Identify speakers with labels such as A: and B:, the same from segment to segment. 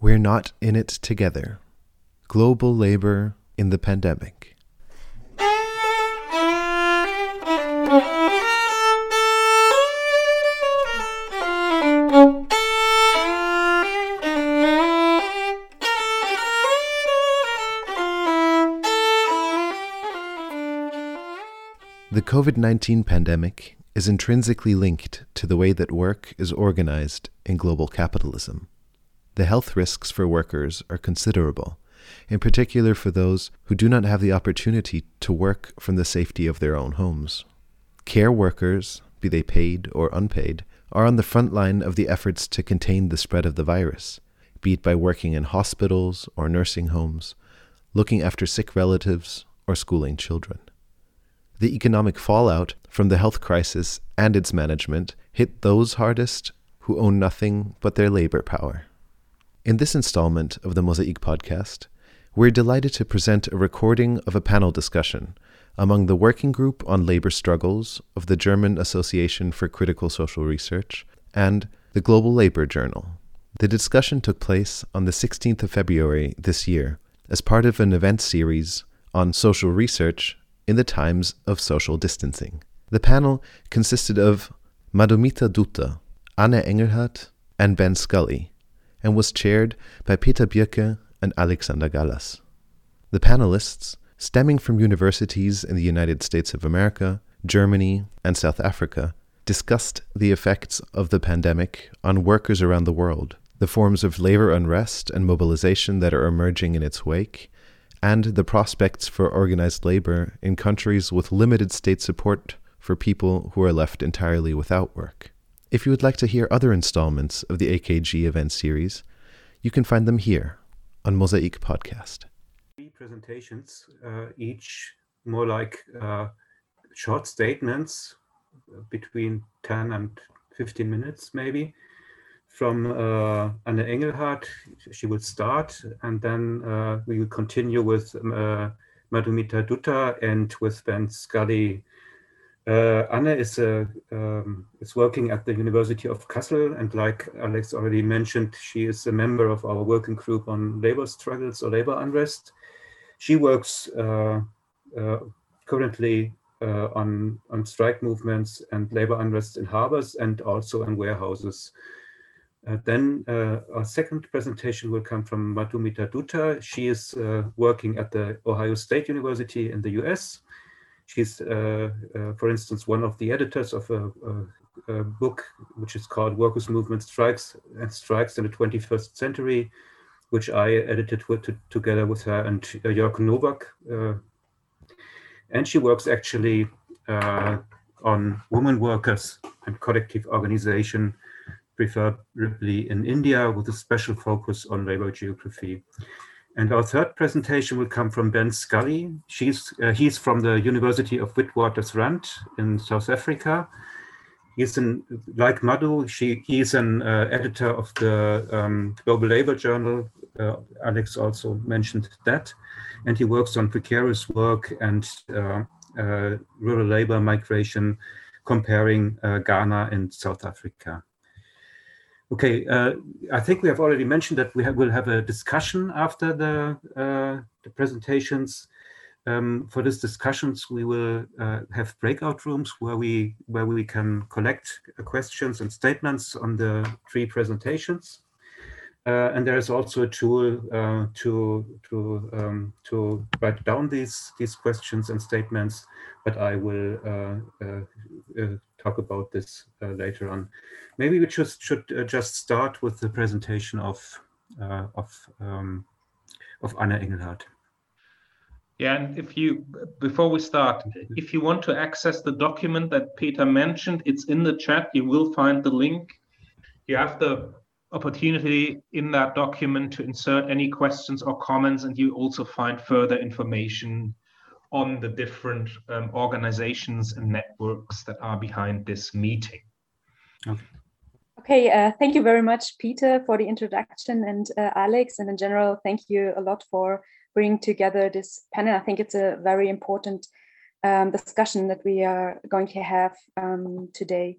A: We're Not in It Together Global Labor in the Pandemic. The COVID 19 pandemic is intrinsically linked to the way that work is organized in global capitalism. The health risks for workers are considerable, in particular for those who do not have the opportunity to work from the safety of their own homes. Care workers, be they paid or unpaid, are on the front line of the efforts to contain the spread of the virus, be it by working in hospitals or nursing homes, looking after sick relatives, or schooling children. The economic fallout from the health crisis and its management hit those hardest who own nothing but their labor power. In this installment of the Mosaic podcast, we're delighted to present a recording of a panel discussion among the Working Group on Labor Struggles of the German Association for Critical Social Research and the Global Labor Journal. The discussion took place on the 16th of February this year as part of an event series on social research in the times of social distancing. The panel consisted of Madhumita Dutta, Anne Engelhardt, and Ben Scully, and was chaired by Peter Birke and Alexander Gallas. The panelists, stemming from universities in the United States of America, Germany, and South Africa, discussed the effects of the pandemic on workers around the world, the forms of labor unrest and mobilization that are emerging in its wake, and the prospects for organized labor in countries with limited state support for people who are left entirely without work. If you would like to hear other installments of the AKG event series, you can find them here on Mosaic Podcast.
B: Three presentations, uh, each more like uh, short statements between 10 and 15 minutes, maybe from uh, Anne Engelhardt. She will start, and then uh, we will continue with uh, Madhumita Dutta and with Ben Scully. Uh, Anne is, uh, um, is working at the University of Kassel, and like Alex already mentioned, she is a member of our working group on labor struggles or labor unrest. She works uh, uh currently uh, on, on strike movements and labor unrest in harbors and also in warehouses. Uh, then our second presentation will come from Madhumita Dutta. She is working at the Ohio State University in the US. She's, uh, uh, for instance, one of the editors of a, a, a, book which is called Workers' Movement Strikes and Strikes in the 21st Century, which I edited with, to, together with her and uh, Jörg Nowak. and she works actually on women workers and collective organization preferably in India with a special focus on labor geography. And our third presentation will come from Ben Scully. She's, uh, he's from the University of Witwatersrand in South Africa. He's an, like Madhu, she, he's an uh, editor of the um, Global Labor Journal. Uh, Alex also mentioned that. And he works on precarious work and uh, uh, rural labor migration, comparing uh, Ghana and South Africa. Okay, uh, I think we have already mentioned that we will have a discussion after the, uh, the presentations. Um, for these discussions, we will uh, have breakout rooms where we where we can collect questions and statements on the three presentations. Uh, and there is also a tool uh, to to um, to write down these these questions and statements. But I will uh, talk about this later on. Maybe we just should uh, just start with the presentation of uh, of um, of Anne Engelhardt.
C: Yeah, and if you before we start, if you want to access the document that Peter mentioned, it's in the chat. You will find the link. You have the opportunity in that document to insert any questions or comments, and you also find further information on the different um, organizations and networks that are behind this meeting.
D: Okay. Okay, uh, thank you very much, Peter, for the introduction, and uh, Alex, and in general, thank you a lot for bringing together this panel. I think it's a very important um, discussion that we are going to have um, today.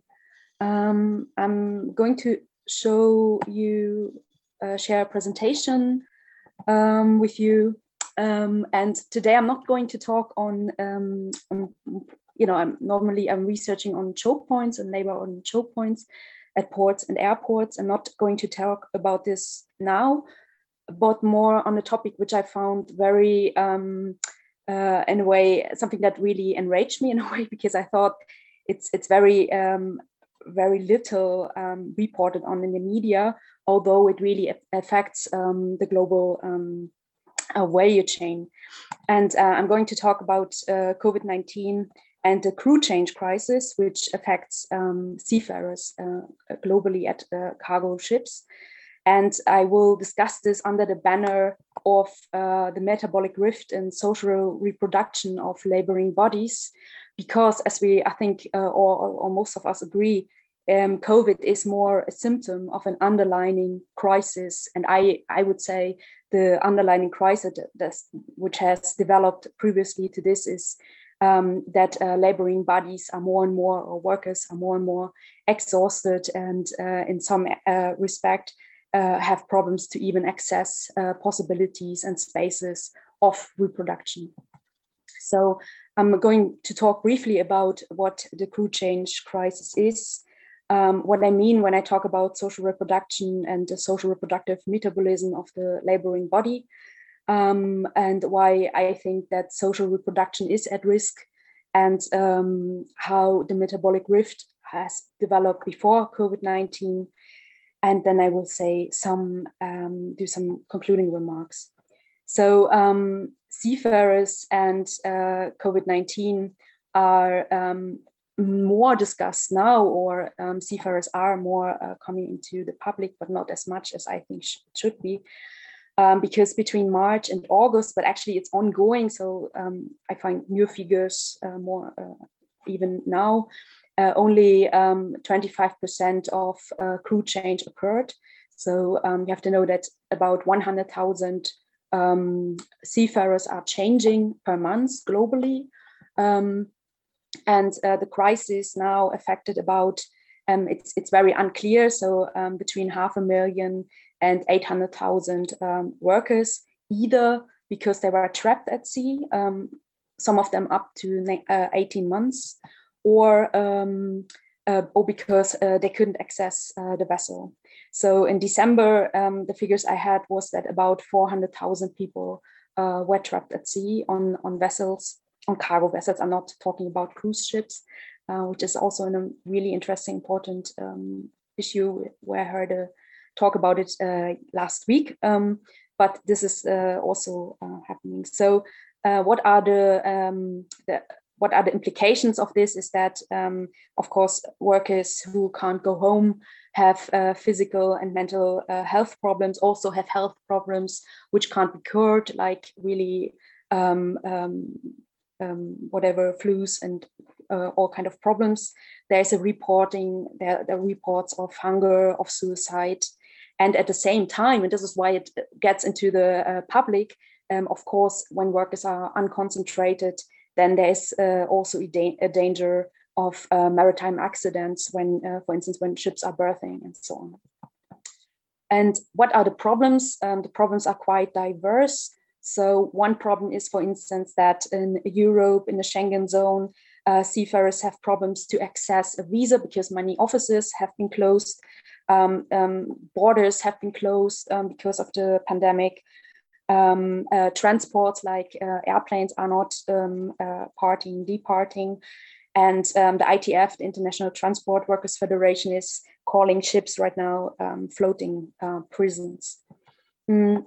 D: Um, I'm going to show you uh, share a presentation um, with you. Um, and today I'm not going to talk on, um, you know, I'm normally I'm researching on choke points and labor on choke points at ports and airports. I'm not going to talk about this now, but more on a topic which I found very, um, uh, in a way, something that really enraged me in a way because I thought it's it's very um, very little um, reported on in the media, although it really affects um, the global um, uh, value chain. And uh, I'm going to talk about uh, COVID 19 and the crew change crisis, which affects um, seafarers uh, globally at uh, cargo ships. And I will discuss this under the banner of uh, the metabolic rift and social reproduction of laboring bodies, because as we, I think, uh, or, or, most of us agree, um, COVID is more a symptom of an underlying crisis. And I, I would say the underlying crisis that, which has developed previously to this is um, that uh, laboring bodies are more and more, or workers are more and more exhausted, and uh, in some uh, respect, uh, have problems to even access uh, possibilities and spaces of reproduction. So I'm going to talk briefly about what the crew change crisis is, um, what I mean when I talk about social reproduction and the social reproductive metabolism of the laboring body, um, and why I think that social reproduction is at risk, and um, how the metabolic rift has developed before COVID 19. And then I will say some, um, do some concluding remarks. So, um, seafarers and uh, COVID 19 are um, more discussed now, or um, seafarers are more uh, coming into the public, but not as much as I think sh- should be. Um, because between March and August, but actually it's ongoing. So um, I find new figures uh, more uh, even now. Uh, only 25% um, of uh, crew change occurred. So um, you have to know that about 100,000 um, seafarers are changing per month globally. Um, and uh, the crisis now affected about um, it's it's very unclear. So um, between half a million and 800,000 um, workers, either because they were trapped at sea, um, some of them up to uh, 18 months, or um, uh, or because uh, they couldn't access uh, the vessel. So in December, um, the figures I had was that about 400,000 people uh, were trapped at sea on on vessels on cargo vessels. I'm not talking about cruise ships, uh, which is also a really interesting, important um, issue where I heard a talk about it uh, last week. Um, but this is uh, also uh, happening. So, uh, what are the, um, the what are the implications of this is that um, of course workers who can't go home have uh, physical and mental uh, health problems also have health problems which can't be cured like really um, um, um, whatever flus and uh, all kind of problems. There's a reporting, there, there are reports of hunger, of suicide. And at the same time, and this is why it gets into the uh, public, um, of course, when workers are unconcentrated, then there's uh, also a, da a, danger of uh, maritime accidents when, uh, for instance, when ships are berthing and so on. And what are the problems? Um, the problems are quite diverse. So one problem is, for instance, that in Europe, in the Schengen zone, uh, seafarers have problems to access a visa because many offices have been closed, um, um, borders have been closed um, because of the pandemic. Um, uh, transports like uh, airplanes are not um, uh, parting, departing. And um, the ITF, the International Transport Workers Federation, is calling ships right now floating uh, prisons. Mm.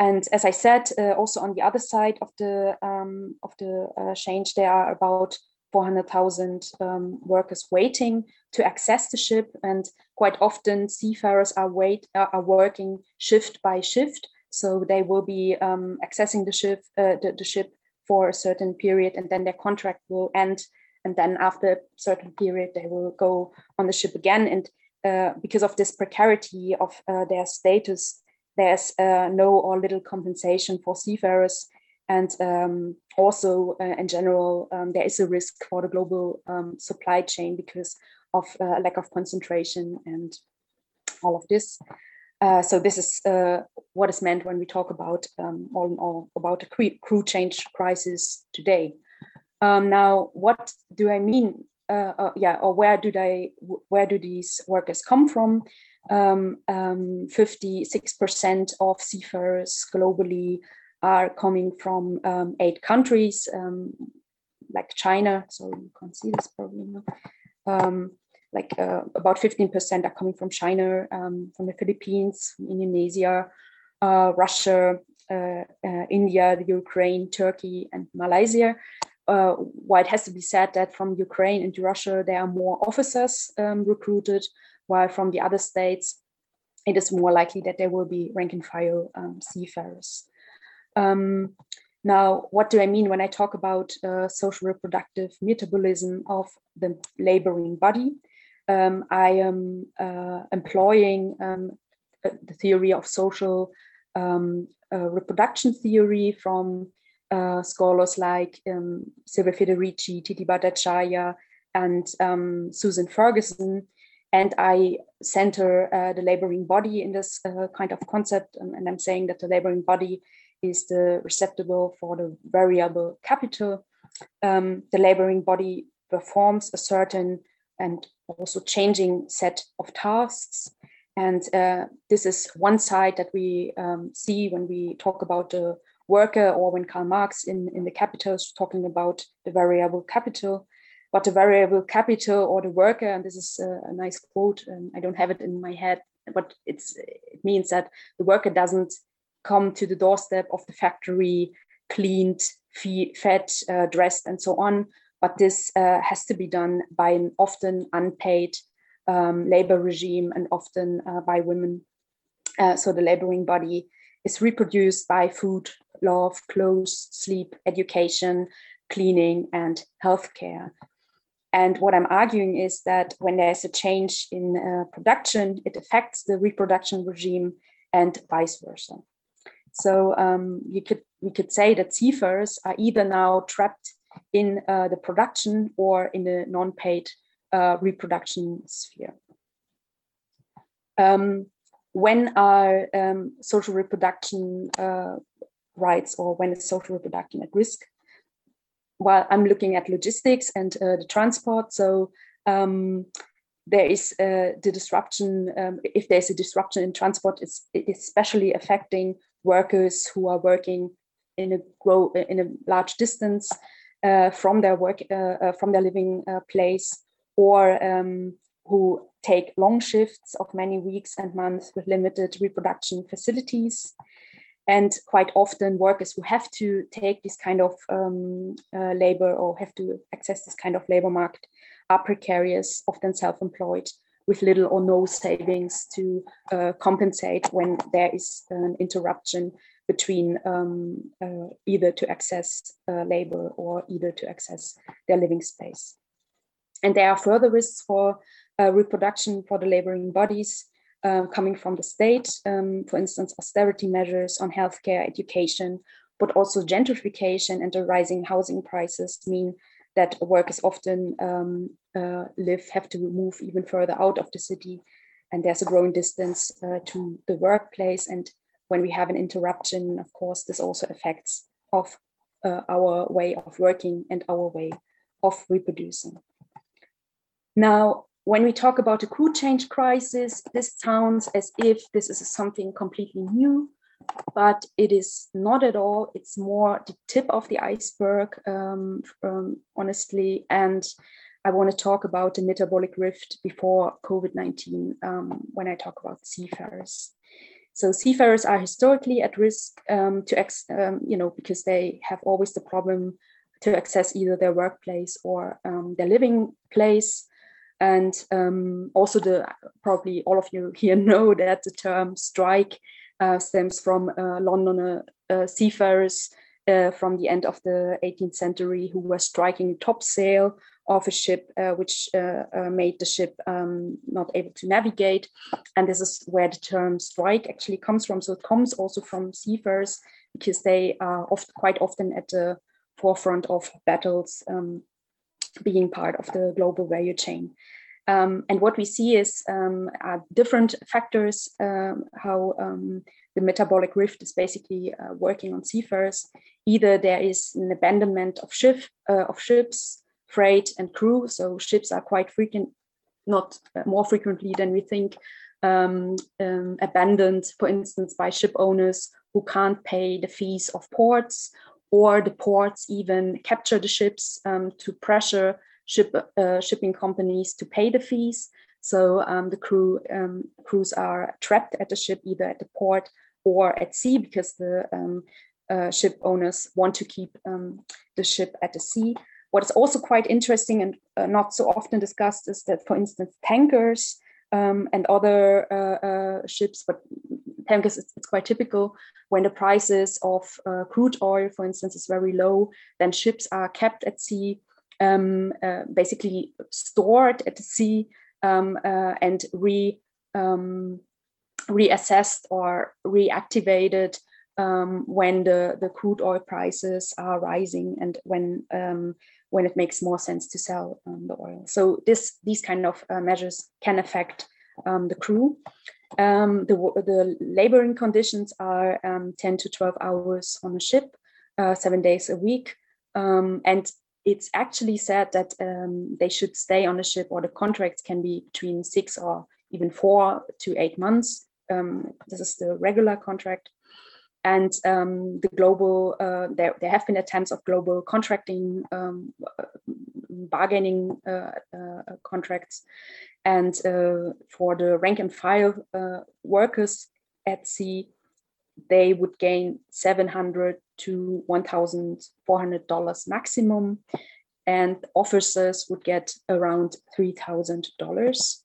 D: And as I said, uh, also on the other side of the um, of the uh, change, there are about 400,000 um, workers waiting to access the ship, and quite often seafarers are wait are working shift by shift, so they will be um, accessing the ship uh, the, the ship for a certain period, and then their contract will end, and then after a certain period they will go on the ship again, and uh, because of this precarity of uh, their status, there's uh, no or little compensation for seafarers. And um, also, uh, in general, um, there is a risk for the global um, supply chain because of uh, lack of concentration and all of this. Uh, so this is uh, what is meant when we talk about um, all in all about the crew change crisis today. Um, now, what do I mean? Uh, yeah, or where do they? Where do these workers come from? Um, 56% um, of seafarers globally are coming from um, eight countries, um, like China. So you can't see this probably. No? like uh, about 15% are coming from China, um, from the Philippines, Indonesia, uh, Russia, uh, uh, India, the Ukraine, Turkey, and Malaysia. Uh, while it has to be said that from Ukraine and Russia, there are more officers um, recruited, while from the other states, it is more likely that there will be rank and file um, seafarers. Um, now, what do I mean when I talk about uh, social reproductive metabolism of the laboring body? um, I am uh, employing um, uh, the theory of social um, uh, reproduction theory from uh, scholars like um, Silvia Federici, Tithi Bhattacharya, and um, Susan Ferguson. And I center uh, the laboring body in this uh, kind of concept. Um, and I'm saying that the laboring body is the receptacle for the variable capital. the laboring body performs a certain and also changing set of tasks. And uh, this is one side that we um, see when we talk about the worker or when Karl Marx in, in the Capital is talking about the variable capital. But the variable capital or the worker, and this is a, a nice quote, and I don't have it in my head, but it's it means that the worker doesn't come to the doorstep of the factory cleaned, fed, uh, dressed, and so on, but this uh, has to be done by an often unpaid um, labor regime and often uh, by women. Uh, so the laboring body is reproduced by food, love, clothes, sleep, education, cleaning, and healthcare. And what I'm arguing is that when there's a change in uh, production, it affects the reproduction regime and vice versa. So um, you could we could say that seafarers are either now trapped in uh, the production or in the non-paid uh, reproduction sphere. Um, when are um, social reproduction uh, rights or when is social reproduction at risk? Well, I'm looking at logistics and uh, the transport. So um, there is uh, the disruption, um, if there's a disruption in transport, it's, especially affecting workers who are working in a grow in a large distance uh, from their work, uh, uh, from their living place, or um, who take long shifts of many weeks and months with limited reproduction facilities. And quite often, workers who have to take this kind of um, uh, labor or have to access this kind of labor market are precarious, often self employed, with little or no savings to uh, compensate when there is an interruption between um, uh, either to access uh, labor or either to access their living space. And there are further risks for uh, reproduction for the laboring bodies uh, coming from the state, um, for instance, austerity measures on healthcare, education, but also gentrification and the rising housing prices mean that workers often um, uh, live, have to move even further out of the city. And there's a growing distance uh, to the workplace and when we have an interruption, of course, this also affects of uh, our way of working and our way of reproducing. Now, when we talk about a crew change crisis, this sounds as if this is something completely new, but it is not at all. It's more the tip of the iceberg, um, um, honestly. And I want to talk about the metabolic rift before COVID 19 um, when I talk about seafarers. So seafarers are historically at risk um, to, ex, um, you know, because they have always the problem to access either their workplace or um, their living place. And um, also, the probably all of you here know that the term strike uh, stems from uh, London uh, seafarers uh, from the end of the 18th century who were striking topsail of a ship, uh, which uh, uh, made the ship um, not able to navigate. And this is where the term strike actually comes from. So it comes also from seafarers because they are oft, quite often at the forefront of battles, um, being part of the global value chain. Um, and what we see is um, different factors um, how um, the metabolic rift is basically uh, working on seafarers. Either there is an abandonment of ship uh, of ships, freight, and crew. So ships are quite frequent, not uh, more frequently than we think, um, um, abandoned, for instance, by ship owners who can't pay the fees of ports, or the ports even capture the ships um, to pressure ship, uh, shipping companies to pay the fees. So um, the crew um, crews are trapped at the ship, either at the port or at sea, because the um, uh, ship owners want to keep the ship at the sea. What is also quite interesting and uh, not so often discussed is that, for instance, tankers um, and other uh, uh, ships, but tankers, it's, it's, quite typical when the prices of uh, crude oil, for instance, is very low, then ships are kept at sea, um, uh, basically stored at sea um, uh, and re um, reassessed or reactivated um, when the, the crude oil prices are rising and when um, when it makes more sense to sell um, the oil. So this these kind of uh, measures can affect um, the crew. Um, the, the laboring conditions are um, 10 to 12 hours on a ship, uh, seven days a week. Um, and it's actually said that um, they should stay on the ship or the contracts can be between six or even four to eight months. this is the regular contract and um, the global uh, there, there have been attempts of global contracting um, bargaining uh, uh, contracts. And uh, for the rank and file uh, workers at sea they would gain 700 to 1400 dollars maximum. And officers would get around $3000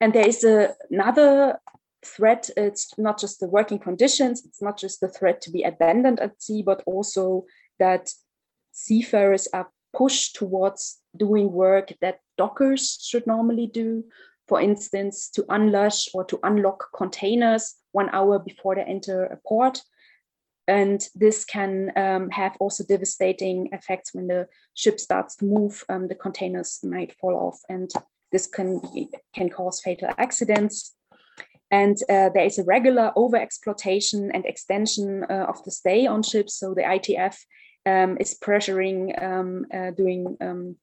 D: and there is a, another threat. It's not just the working conditions it's not just the threat to be abandoned at sea but also that seafarers are pushed towards doing work that dockers should normally do. For instance to unlash or to unlock containers one hour before they enter a port. And this can um, have also devastating effects when the ship starts to move um, the containers might fall off and this can can cause fatal accidents and uh, there is a regular overexploitation and extension uh, of the stay on ships. So the ITF um, is pressuring um, uh, doing um,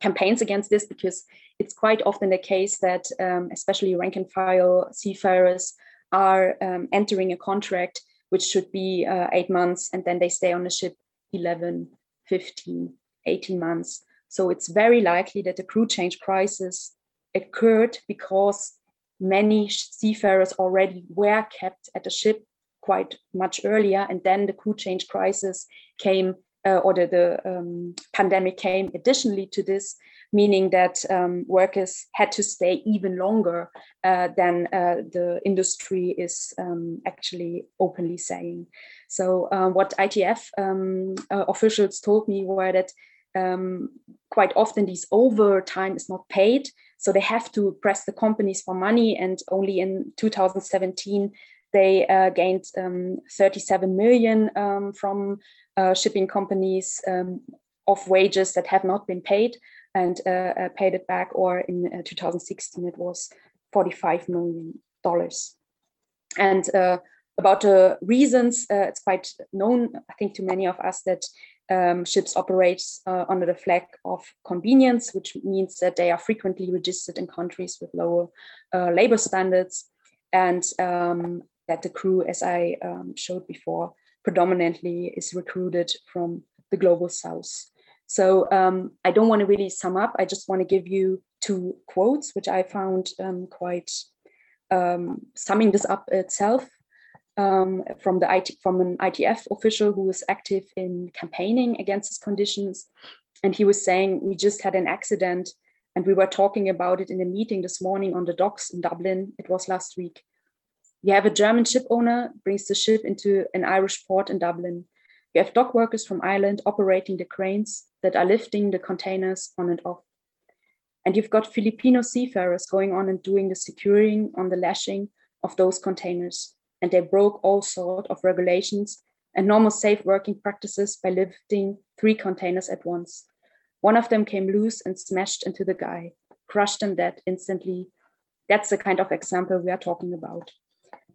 D: campaigns against this because it's quite often the case that um, especially rank and file seafarers are um, entering a contract which should be uh, eight months and then they stay on the ship 11, 15, 18 months. So it's very likely that the crew change crisis occurred because many seafarers already were kept at the ship quite much earlier, and then the crew change crisis came, uh, or the, the um, pandemic came additionally to this, meaning that um, workers had to stay even longer uh, than uh, the industry is um, actually openly saying. So, uh, what ITF um, uh, officials told me were that um, quite often these overtime is not paid so they have to press the companies for money. And only in 2017, they uh, gained um, 37 million um, from uh, shipping companies um, of wages that have not been paid and uh, uh paid it back. Or in uh, 2016, it was 45 million dollars. And uh, about the reasons, it's quite known, I think, to many of us that um, ships operate uh, under the flag of convenience, which means that they are frequently registered in countries with lower uh, labor standards, and um, that the crew, as I um, showed before, predominantly is recruited from the global south. So um, I don't want to really sum up. I just want to give you two quotes, which I found um, quite um, summing this up itself um, from the IT, from an ITF official who was active in campaigning against these conditions, and he was saying we just had an accident, and we were talking about it in a meeting this morning on the docks in Dublin. It was last week. You have a German ship owner brings the ship into an Irish port in Dublin. You have dock workers from Ireland operating the cranes that are lifting the containers on and off. And you've got Filipino seafarers going on and doing the securing on the lashing of those containers and they broke all sort of regulations and normal safe working practices by lifting three containers at once. One of them came loose and smashed into the guy. crushed in dead instantly. That's the kind of example we are talking about.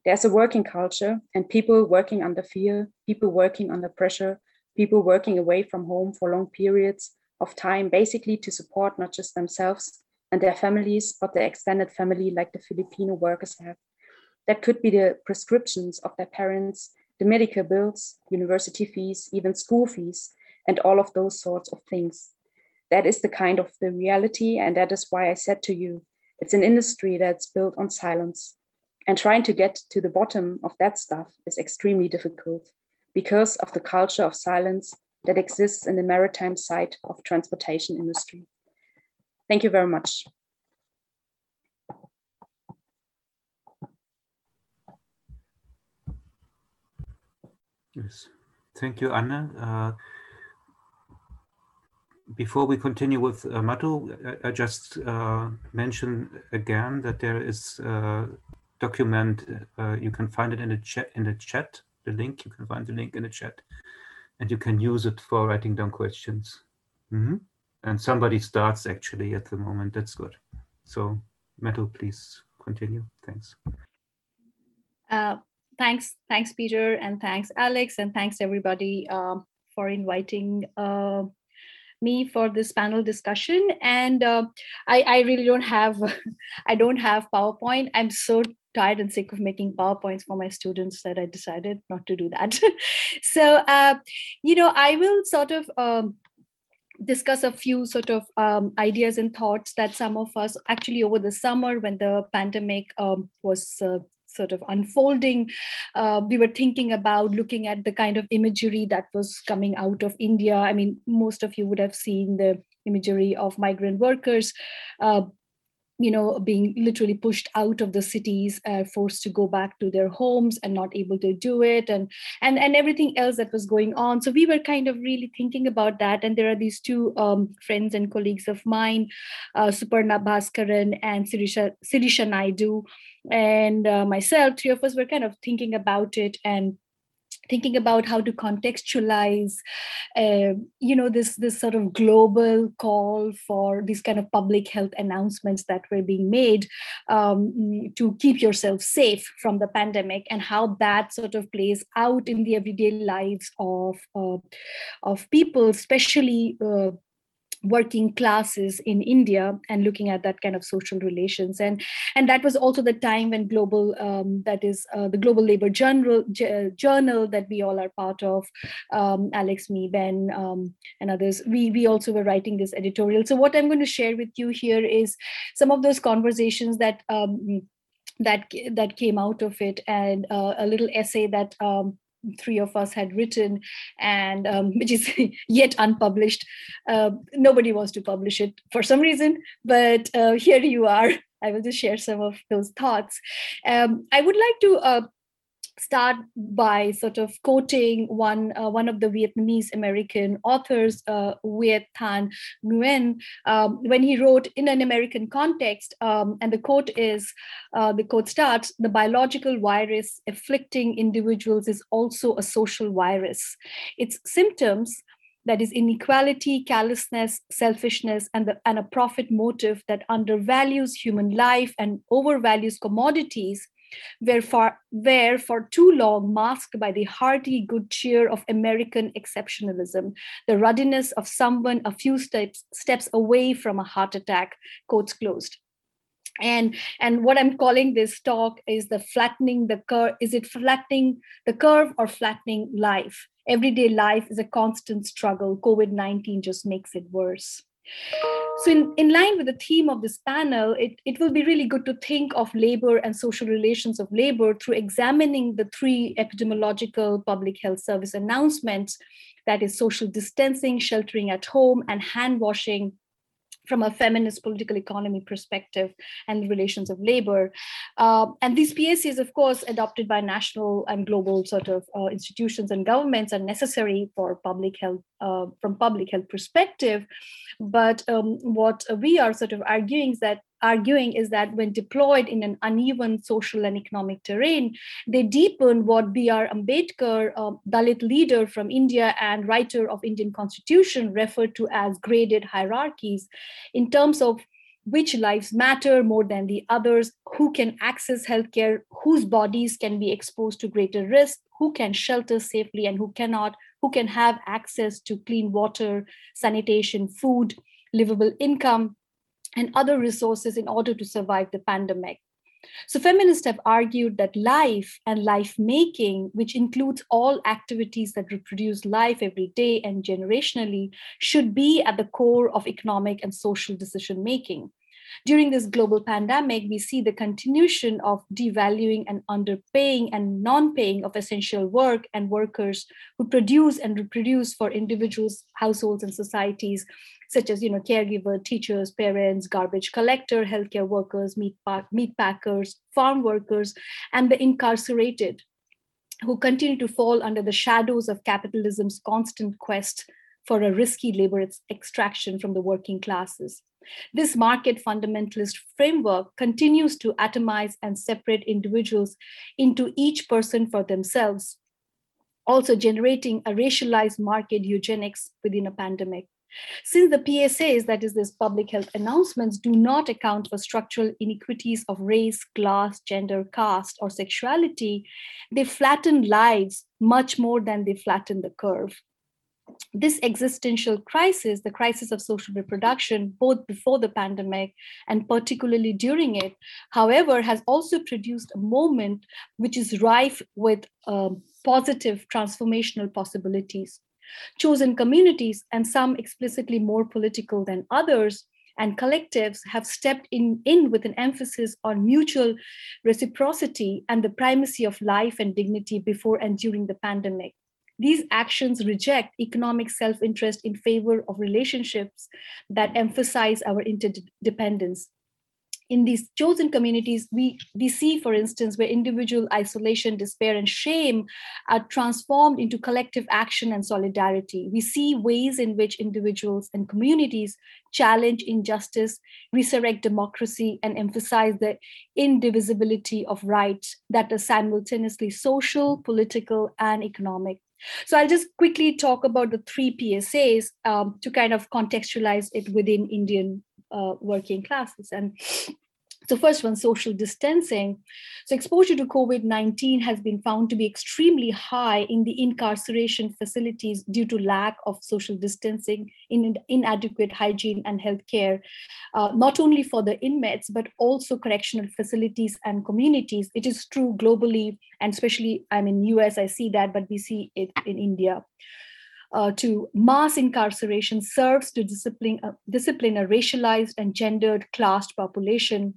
D: There's a working culture and people working under fear, people working under pressure, people working away from home for long periods of time, basically to support not just themselves and their families, but their extended family, like the Filipino workers have. That could be the prescriptions of their parents, the medical bills, university fees, even school fees, and all of those sorts of things. That is the kind of the reality, and that is why I said to you, it's an industry that's built on silence. And trying to get to the bottom of that stuff is extremely difficult because of the culture of silence that exists in the maritime side of transportation industry. Thank you very much.
B: Yes, thank you, Anna. Uh, before we continue with uh, I, I just uh, mention again that there is a document. Uh, you can find it in the chat. In the chat, the link. You can find the link in the chat, and you can use it for writing down questions. Mm -hmm. And somebody starts actually at the moment. That's good. So, Madhu, please continue. Thanks.
E: Uh, thanks, thanks, Peter, and thanks, Alex, and thanks everybody uh, for inviting uh, me for this panel discussion. And uh, I, I really don't have, I don't have PowerPoint. I'm so tired and sick of making PowerPoints for my students that I decided not to do that. so, uh, you know, I will sort of um, discuss a few sort of um, ideas and thoughts that some of us actually over the summer when the pandemic um, was uh, sort of unfolding. Uh, we were thinking about looking at the kind of imagery that was coming out of india. I mean most of you would have seen the imagery of migrant workers uh, you know being literally pushed out of the cities uh, forced to go back to their homes and not able to do it and and and everything else that was going on. So we were kind of really thinking about that. And there are these two um, friends and colleagues of mine uh, suparna bhaskaran and sirisha, sirisha naidu. And uh, myself three of us were kind of thinking about it and thinking about how to contextualize uh, you know this this sort of global call for these kind of public health announcements that were being made um, to keep yourself safe from the pandemic and how that sort of plays out in the everyday lives of uh, of people especially uh, working classes in India and looking at that kind of social relations. And, and that was also the time when global, um, that is uh, the Global Labor Journal, J- Journal that we all are part of, um, Alex, me, Ben, um, and others, we, we also were writing this editorial. So what I'm going to share with you here is some of those conversations that um, that that came out of it and uh, a little essay that um, three of us had written and um, which is yet unpublished. Uh, nobody wants to publish it for some reason but uh, here you are. I will just share some of those thoughts. Um, i would like to uh, start by sort of quoting one uh, one of the Vietnamese American authors, uh, Viet Nguyen, um, when he wrote in an American context, um, and the quote is, uh, the quote starts, the biological virus afflicting individuals is also a social virus. Its symptoms that is inequality, callousness, selfishness, and, the, and a profit motive that undervalues human life and overvalues commodities were for, were for too long masked by the hearty good cheer of American exceptionalism, the ruddiness of someone a few steps, steps away from a heart attack, quotes closed. And and what i'm calling this talk is the flattening the curve is it flattening the curve or flattening life? Everyday life is a constant struggle. Covid-19 just makes it worse so, in, in line with the theme of this panel, it, it will be really good to think of labor and social relations of labor through examining the three epidemiological public health service announcements that is, social distancing, sheltering at home, and hand washing from a feminist political economy perspective and the relations of labor. Uh, and these PSAs, of course, adopted by national and global sort of uh, institutions and governments are necessary for public health, uh, from public health perspective. But um, what we are sort of arguing is that arguing is that when deployed in an uneven social and economic terrain, they deepen what B.R. Ambedkar, a Dalit leader from India and writer of Indian constitution, referred to as graded hierarchies in terms of which lives matter more than the others, who can access healthcare, whose bodies can be exposed to greater risk, who can shelter safely and who cannot, who can have access to clean water, sanitation, food, livable income, and other resources in order to survive the pandemic. So, feminists have argued that life and life making, which includes all activities that reproduce life every day and generationally, should be at the core of economic and social decision making. During this global pandemic, we see the continuation of devaluing and underpaying and non paying of essential work and workers who produce and reproduce for individuals, households, and societies, such as you know, caregiver, teachers, parents, garbage collector, healthcare workers, meat, meat packers, farm workers, and the incarcerated who continue to fall under the shadows of capitalism's constant quest for a risky labor extraction from the working classes. This market fundamentalist framework continues to atomize and separate individuals into each person for themselves, also generating a racialized market eugenics within a pandemic. Since the PSAs, that is, this public health announcements, do not account for structural inequities of race, class, gender, caste, or sexuality, they flatten lives much more than they flatten the curve this existential crisis, the crisis of social reproduction, both before the pandemic and particularly during it, however, has also produced a moment which is rife with um, positive transformational possibilities. Chosen communities, and some explicitly more political than others, and collectives have stepped in, in with an emphasis on mutual reciprocity and the primacy of life and dignity before and during the pandemic. These actions reject economic self interest in favor of relationships that emphasize our interdependence. In these chosen communities, we, we see, for instance, where individual isolation, despair, and shame are transformed into collective action and solidarity. We see ways in which individuals and communities challenge injustice, resurrect democracy, and emphasize the indivisibility of rights that are simultaneously social, political, and economic. So I'll just quickly talk about the three PSAs um, to kind of contextualize it within Indian uh, working classes. And so first one, social distancing. So exposure to COVID-19 has been found to be extremely high in the incarceration facilities due to lack of social distancing, in, inadequate hygiene and healthcare, uh, not only for the inmates, but also correctional facilities and communities. It is true globally, and especially, I'm in US, I see that, but we see it in India. Uh, to mass incarceration serves to discipline, uh, discipline a racialized and gendered classed population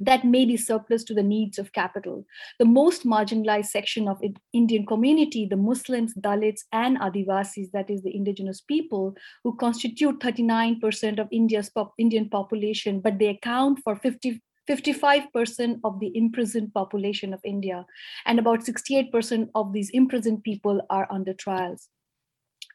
E: that may be surplus to the needs of capital. The most marginalized section of Indian community, the Muslims, Dalits, and Adivasis, that is the indigenous people, who constitute 39% of India's pop, Indian population, but they account for 50, 55% of the imprisoned population of India, and about 68% of these imprisoned people are under trials.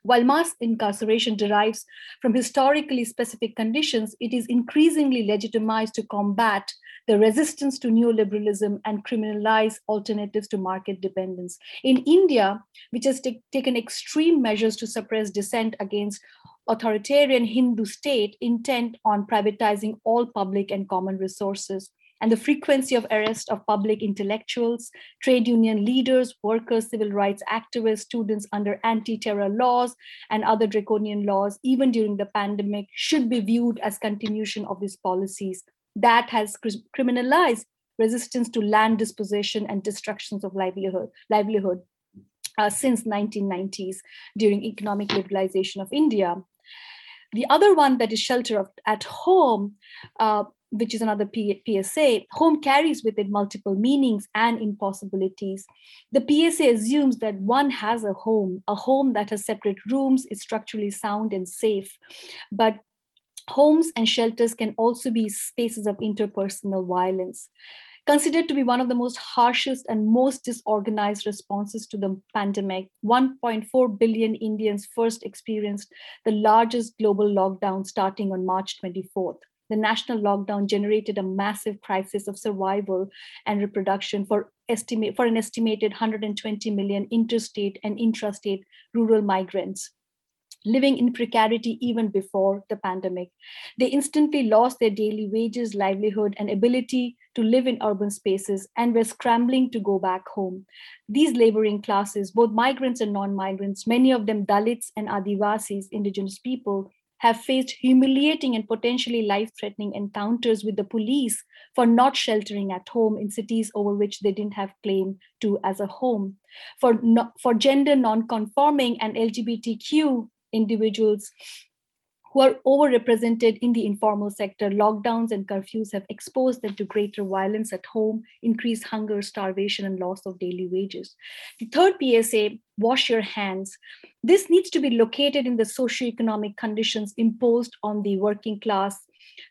E: While mass incarceration derives from historically specific conditions, it is increasingly legitimized to combat the resistance to neoliberalism and criminalize alternatives to market dependence. In India, which has t- taken extreme measures to suppress dissent against authoritarian Hindu state intent on privatizing all public and common resources, and the frequency of arrest of public intellectuals, trade union leaders, workers, civil rights activists, students under anti-terror laws and other draconian laws, even during the pandemic, should be viewed as continuation of these policies that has criminalized resistance to land dispossession and destructions of livelihood, livelihood uh, since 1990s during economic liberalization of India. The other one that is shelter at home, uh, which is another P- PSA, home carries with it multiple meanings and impossibilities. The PSA assumes that one has a home, a home that has separate rooms, is structurally sound and safe. But Homes and shelters can also be spaces of interpersonal violence. Considered to be one of the most harshest and most disorganized responses to the pandemic, 1.4 billion Indians first experienced the largest global lockdown starting on March 24th. The national lockdown generated a massive crisis of survival and reproduction for, estimate, for an estimated 120 million interstate and intrastate rural migrants living in precarity even before the pandemic. They instantly lost their daily wages, livelihood, and ability to live in urban spaces and were scrambling to go back home. These laboring classes, both migrants and non migrants, many of them Dalits and Adivasis, indigenous people, have faced humiliating and potentially life threatening encounters with the police for not sheltering at home in cities over which they didn't have claim to as a home. For, no, for gender non conforming and LGBTQ individuals who are overrepresented in the informal sector. Lockdowns and curfews have exposed them to greater violence at home, increased hunger, starvation, and loss of daily wages. The third PSA, wash your hands. This needs to be located in the socioeconomic conditions imposed on the working class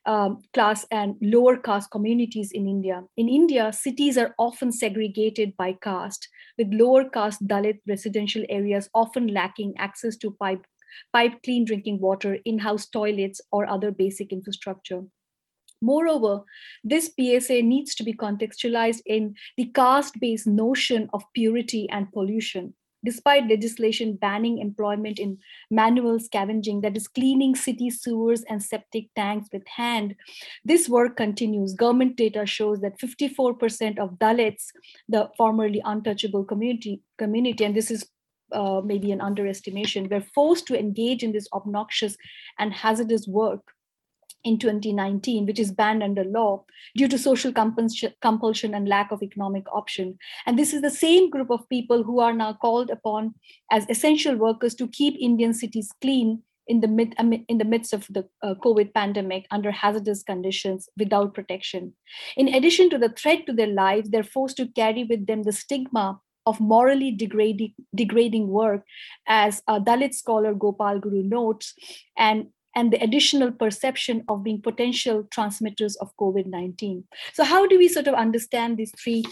E: um, class and lower caste communities in India. In India, cities are often segregated by caste, with lower caste Dalit residential areas often lacking access to pipe pipe clean drinking water, in-house toilets, or other basic infrastructure. Moreover, this PSA needs to be contextualized in the caste-based notion of purity and pollution. Despite legislation banning employment in manual scavenging, that is cleaning city sewers and septic tanks with hand, this work continues. Government data shows that 54% of Dalits, the formerly untouchable community, community, and this is uh, maybe an underestimation, were forced to engage in this obnoxious and hazardous work in 2019, which is banned under law due to social compulsion and lack of economic option. And this is the same group of people who are now called upon as essential workers to keep Indian cities clean in the mid in the midst of the uh, COVID pandemic under hazardous conditions without protection. In addition to the threat to their lives, they're forced to carry with them the stigma of morally degrading, degrading work, as a Dalit scholar Gopal Guru notes, and, and the additional perception of being potential transmitters of COVID 19. So, how do we sort of understand these three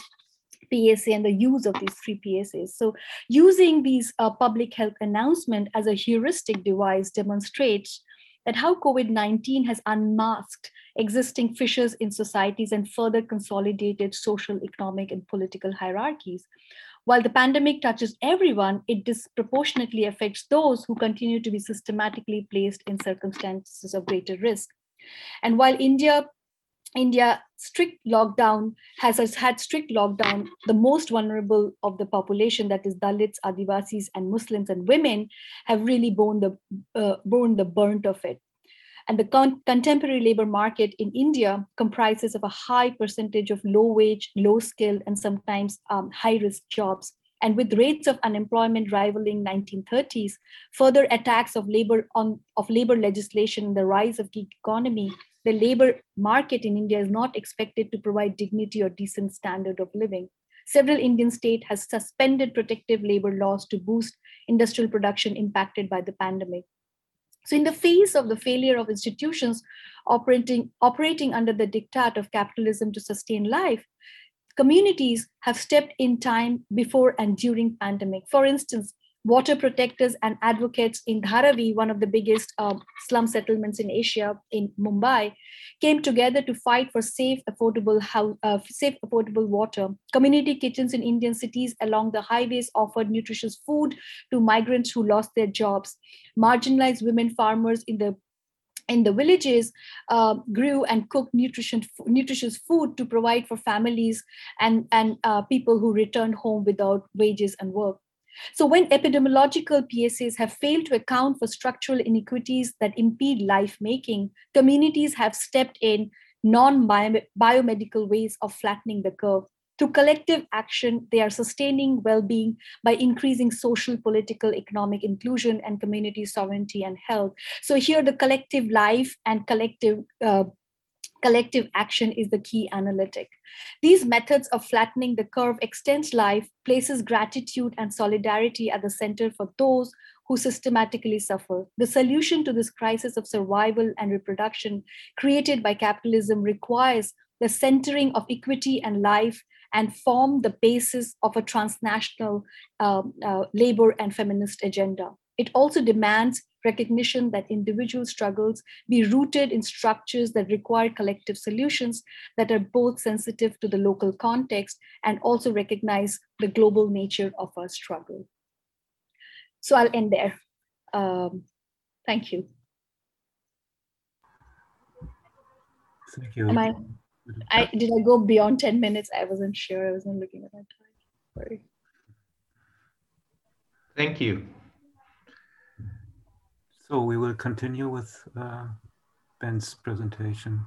E: PSA and the use of these three PSAs. So using these uh, public health announcement as a heuristic device demonstrates that how COVID-19 has unmasked existing fissures in societies and further consolidated social, economic, and political hierarchies. While the pandemic touches everyone, it disproportionately affects those who continue to be systematically placed in circumstances of greater risk. And while India India strict lockdown has, has had strict lockdown, the most vulnerable of the population, that is Dalits, Adivasis, and Muslims and women, have really borne the uh, borne the burnt of it. And the con- contemporary labor market in India comprises of a high percentage of low wage, low skilled, and sometimes um, high risk jobs. And with rates of unemployment rivaling 1930s, further attacks of labor on of labor legislation, the rise of gig economy, the labor market in India is not expected to provide dignity or decent standard of living. Several Indian states has suspended protective labor laws to boost industrial production impacted by the pandemic. So, in the face of the failure of institutions operating, operating under the diktat of capitalism to sustain life, communities have stepped in time before and during pandemic. For instance, water protectors and advocates in Dharavi, one of the biggest uh, slum settlements in Asia, in Mumbai, came together to fight for safe, affordable, house, uh, safe, affordable water. Community kitchens in Indian cities along the highways offered nutritious food to migrants who lost their jobs. Marginalized women farmers in the in the villages uh, grew and cooked nutrition, nutritious food to provide for families and, and uh, people who returned home without wages and work. So, when epidemiological PSAs have failed to account for structural inequities that impede life making, communities have stepped in non biomedical ways of flattening the curve. Through collective action, they are sustaining well being by increasing social, political, economic inclusion and community sovereignty and health. So, here the collective life and collective uh, collective action is the key analytic. These methods of flattening the curve extends life, places gratitude and solidarity at the center for those who systematically suffer. The solution to this crisis of survival and reproduction created by capitalism requires the centering of equity and life and form the basis of a transnational uh, uh, labor and feminist agenda. It also demands recognition that individual struggles be rooted in structures that require collective solutions that are both sensitive to the local context and also recognize the global nature of our struggle. So I'll end there. Um, Thank you.
B: Thank you.
E: Am I, I did I go beyond 10 minutes? I wasn't sure. I wasn't looking at my time. Sorry.
C: Thank you.
B: So we will continue with uh, Ben's presentation.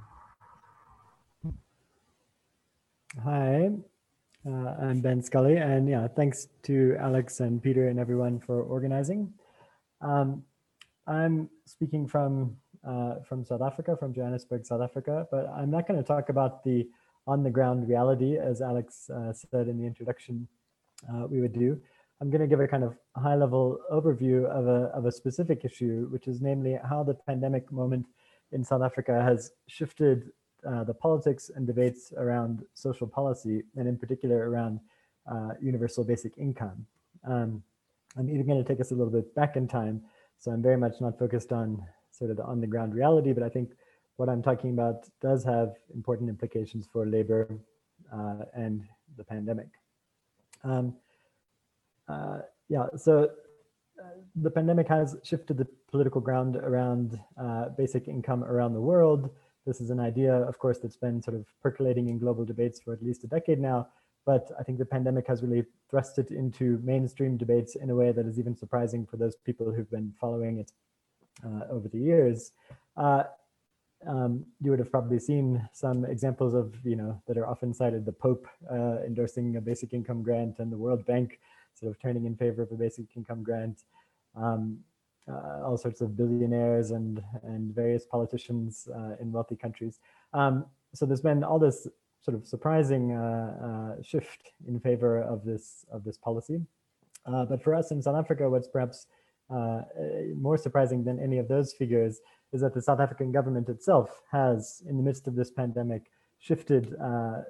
F: Hi, uh, I'm Ben Scully, and yeah, thanks to Alex and Peter and everyone for organizing. Um, I'm speaking from uh, from South Africa, from Johannesburg, South Africa, but I'm not going to talk about the on-the-ground reality, as Alex uh, said in the introduction uh, we would do. I'm going to give a kind of high-level overview of a, of a specific issue, which is namely how the pandemic moment in South Africa has shifted uh, the politics and debates around social policy, and in particular around uh, universal basic income. Um, I'm even going to take us a little bit back in time. So I'm very much not focused on sort of the on the ground reality, but I think what I'm talking about does have important implications for labor uh, and the pandemic. Um, uh, yeah, so uh, the pandemic has shifted the political ground around uh, basic income around the world. This is an idea, of course, that's been sort of percolating in global debates for at least a decade now. But I think the pandemic has really thrust it into mainstream debates in a way that is even surprising for those people who've been following it uh, over the years. Uh, um, you would have probably seen some examples of, you know, that are often cited, the Pope uh, endorsing a basic income grant and the World Bank sort of turning in favor of a basic income grant. Um, uh, all sorts of billionaires and, and various politicians uh, in wealthy countries. Um, so there's been all this sort of surprising uh, shift in favor of this, of this policy. but for us in South Africa, what's perhaps uh, more surprising than any of those figures is that the South African government itself has, in the midst of this pandemic, shifted uh,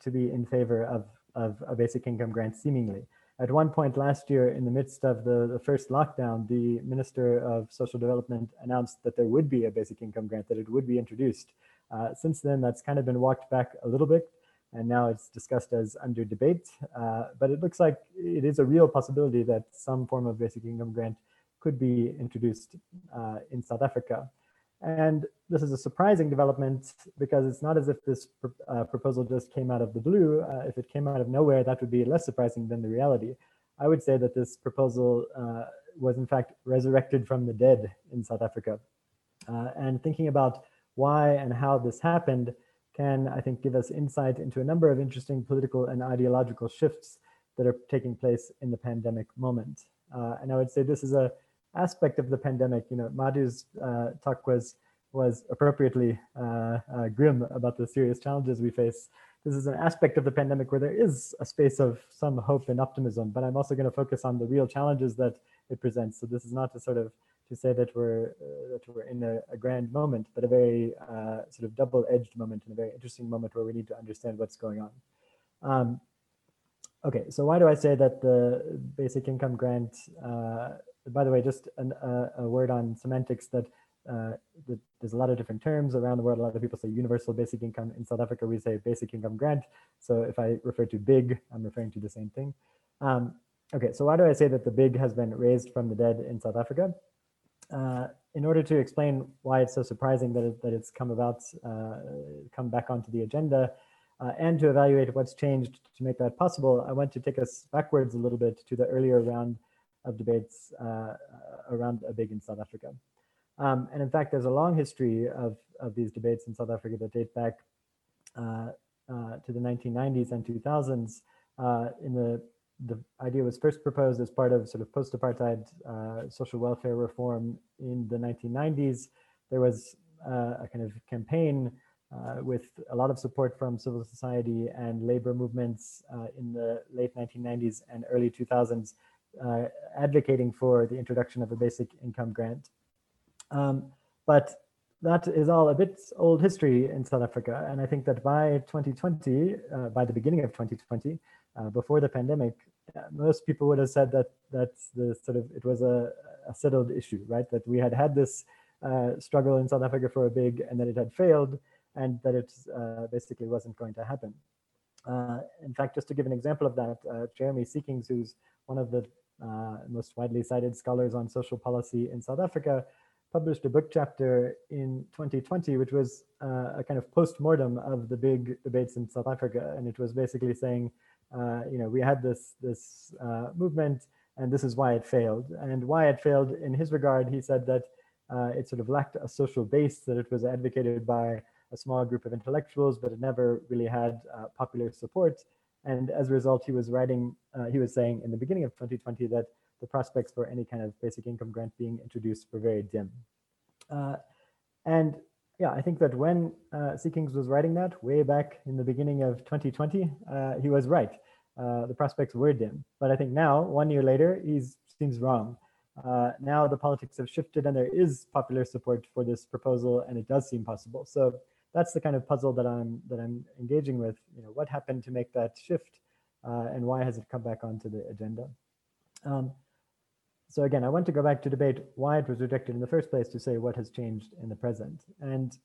F: to be in favor of, of a basic income grant seemingly. At one point last year, in the midst of the, the first lockdown, the Minister of Social Development announced that there would be a basic income grant, that it would be introduced. Uh, since then, that's kind of been walked back a little bit and now it's discussed as under debate. Uh, but it looks like it is a real possibility that some form of basic income grant could be introduced uh, in South Africa. And this is a surprising development because it's not as if this uh, proposal just came out of the blue. Uh, if it came out of nowhere, that would be less surprising than the reality. I would say that this proposal uh, was in fact resurrected from the dead in South Africa. Uh, and thinking about why and how this happened, can, I think, give us insight into a number of interesting political and ideological shifts that are taking place in the pandemic moment. Uh, and I would say this is a aspect of the pandemic. You know, Madhu's uh, talk was was appropriately uh, uh, grim about the serious challenges we face. This is an aspect of the pandemic where there is a space of some hope and optimism, but I'm also going to focus on the real challenges that it presents. So this is not to sort of to say that we're uh, that we're in a, a, grand moment, but a very uh, sort of double-edged moment and a very interesting moment where we need to understand what's going on. Um, okay, so why do I say that the basic income grant? Uh, by the way, just an, a word on semantics that. Uh, the, there's a lot of different terms around the world. A lot of people say universal basic income. In South Africa, we say basic income grant. So if I refer to big, I'm referring to the same thing. Um, okay, so why do I say that the big has been raised from the dead in South Africa? uh, in order to explain why it's so surprising that, it, that it's come about, uh, come back onto the agenda, uh, and to evaluate what's changed to make that possible, I want to take us backwards a little bit to the earlier round of debates uh, around a big in South Africa. Um, and in fact, there's a long history of, of these debates in South Africa that date back uh, uh, to the 1990s and 2000s. in the the idea was first proposed as part of sort of post-apartheid uh, social welfare reform in the 1990s. There was uh, a kind of campaign uh, with a lot of support from civil society and labor movements uh, in the late 1990s and early 2000s, uh, advocating for the introduction of a basic income grant. Um, but that is all a bit old history in South Africa. And I think that by 2020, uh, by the beginning of 2020, uh, before the pandemic, uh, most people would have said that that's the sort of it was a, a settled issue, right? That we had had this uh, struggle in South Africa for a big, and that it had failed, and that it uh, basically wasn't going to happen. In fact, just to give an example of that, Jeremy Seekings, who's one of the uh, most widely cited scholars on social policy in South Africa, published a book chapter in 2020, which was uh, a kind of post-mortem of the big debates in South Africa. And it was basically saying, uh, you know, we had this, this uh, movement and this is why it failed. And why it failed in his regard, he said that uh, it sort of lacked a social base, that it was advocated by a small group of intellectuals, but it never really had uh, popular support. And as a result, he was writing, uh, he was saying in the beginning of 2020 that the prospects for any kind of basic income grant being introduced were very dim. Uh, and yeah, I think that when uh, Seekings was writing that way back in the beginning of 2020, uh, he was right. Uh, the prospects were dim. But I think now, one year later, he seems wrong. Uh, now the politics have shifted and there is popular support for this proposal and it does seem possible. So that's the kind of puzzle that I'm that I'm engaging with. You know, what happened to make that shift, uh, and why has it come back onto the agenda? Um, so again, I want to go back to debate why it was rejected in the first place to say what has changed in the present. And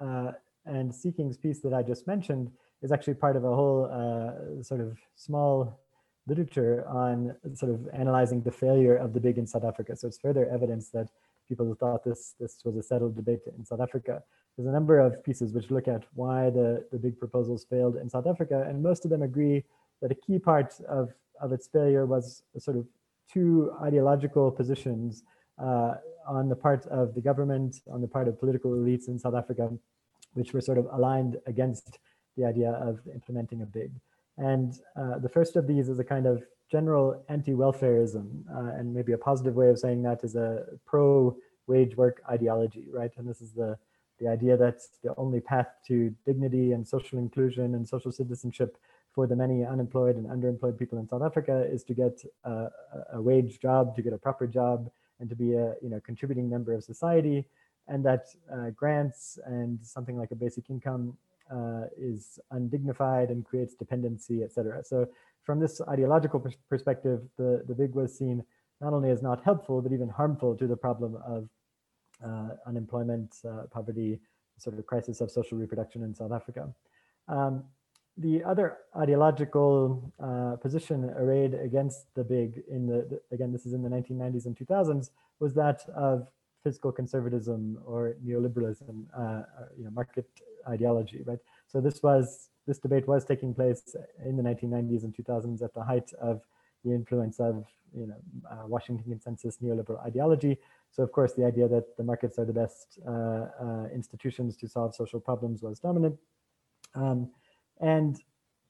F: uh, and Seekings' piece that I just mentioned is actually part of a whole uh, sort of small literature on sort of analyzing the failure of the big in South Africa. So it's further evidence that people thought this this was a settled debate in South Africa. There's a number of pieces which look at why the, the big proposals failed in South Africa, and most of them agree that a key part of, of its failure was sort of two ideological positions uh, on the part of the government, on the part of political elites in South Africa, which were sort of aligned against the idea of implementing a big. And uh, the first of these is a kind of general anti-welfareism, uh, and maybe a positive way of saying that is a pro-wage work ideology, right? And this is the the idea that the only path to dignity and social inclusion and social citizenship for the many unemployed and underemployed people in South Africa is to get a, a wage job, to get a proper job, and to be a you know contributing member of society, and that uh, grants and something like a basic income uh, is undignified and creates dependency, etc. So from this ideological perspective, the, the big was seen not only as not helpful, but even harmful to the problem of unemployment, uh, poverty, sort of crisis of social reproduction in South Africa. Um, the other ideological uh, position arrayed against the big in the, the, again this is in the 1990s and 2000s was that of fiscal conservatism or neoliberalism uh, you know market ideology right so this was this debate was taking place in the 1990s and 2000s at the height of the influence of you know uh, Washington consensus neoliberal ideology so of course, the idea that the markets are the best uh, uh, institutions to solve social problems was dominant. Um, and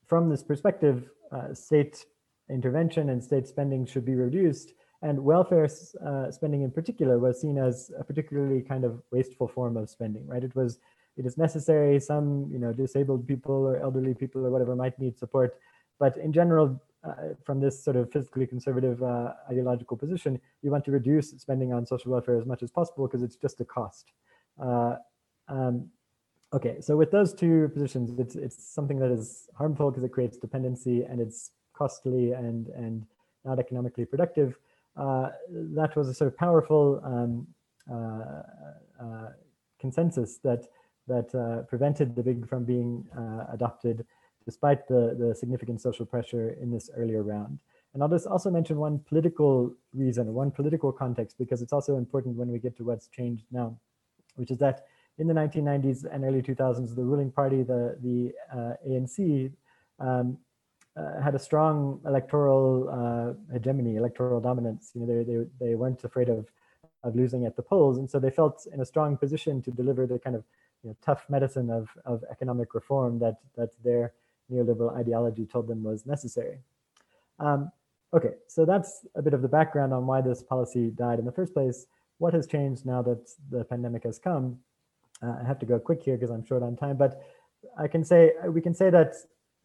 F: from this perspective, uh, state intervention and state spending should be reduced. And welfare uh, spending in particular was seen as a particularly kind of wasteful form of spending, right? It was, it is necessary. Some, you know, disabled people or elderly people or whatever might need support. But in general, from this sort of fiscally conservative uh, ideological position, you want to reduce spending on social welfare as much as possible because it's just a cost. Uh, um, okay, so with those two positions, it's it's something that is harmful because it creates dependency and it's costly and and not economically productive. Uh, that was a sort of powerful um, uh, uh, consensus that that prevented the big from being adopted despite the, the significant social pressure in this earlier round. And I'll just also mention one political reason, one political context, because it's also important when we get to what's changed now, which is that in the 1990s and early 2000s, the ruling party, the, the uh, ANC, um, uh, had a strong electoral uh, hegemony, electoral dominance. You know, they, they, they weren't afraid of, of losing at the polls. And so they felt in a strong position to deliver the kind of you know, tough medicine of, of economic reform that, that their neoliberal ideology told them was necessary. Um, okay, so that's a bit of the background on why this policy died in the first place. What has changed now that the pandemic has come? Uh, I have to go quick here because I'm short on time, but I can say we can say that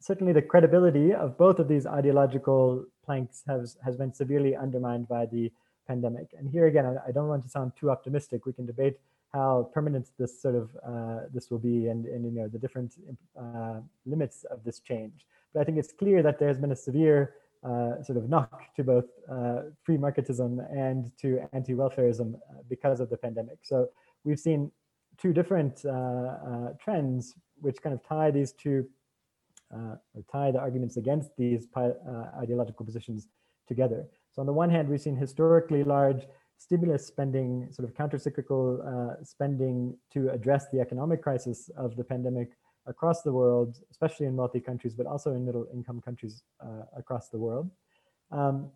F: certainly the credibility of both of these ideological planks has has been severely undermined by the pandemic. And here again, I, I don't want to sound too optimistic. We can debate how permanent this sort of uh, this will be and, and you know the different uh, limits of this change. But I think it's clear that there has been a severe uh, sort of knock to both uh, free marketism and to anti-welfareism uh, because of the pandemic. So we've seen two different uh, trends which kind of tie these two or tie the arguments against these ideological positions together. So on the one hand, we've seen historically large stimulus spending, sort of countercyclical uh, spending to address the economic crisis of the pandemic across the world, especially in wealthy countries, but also in middle income countries uh, across the world. Um,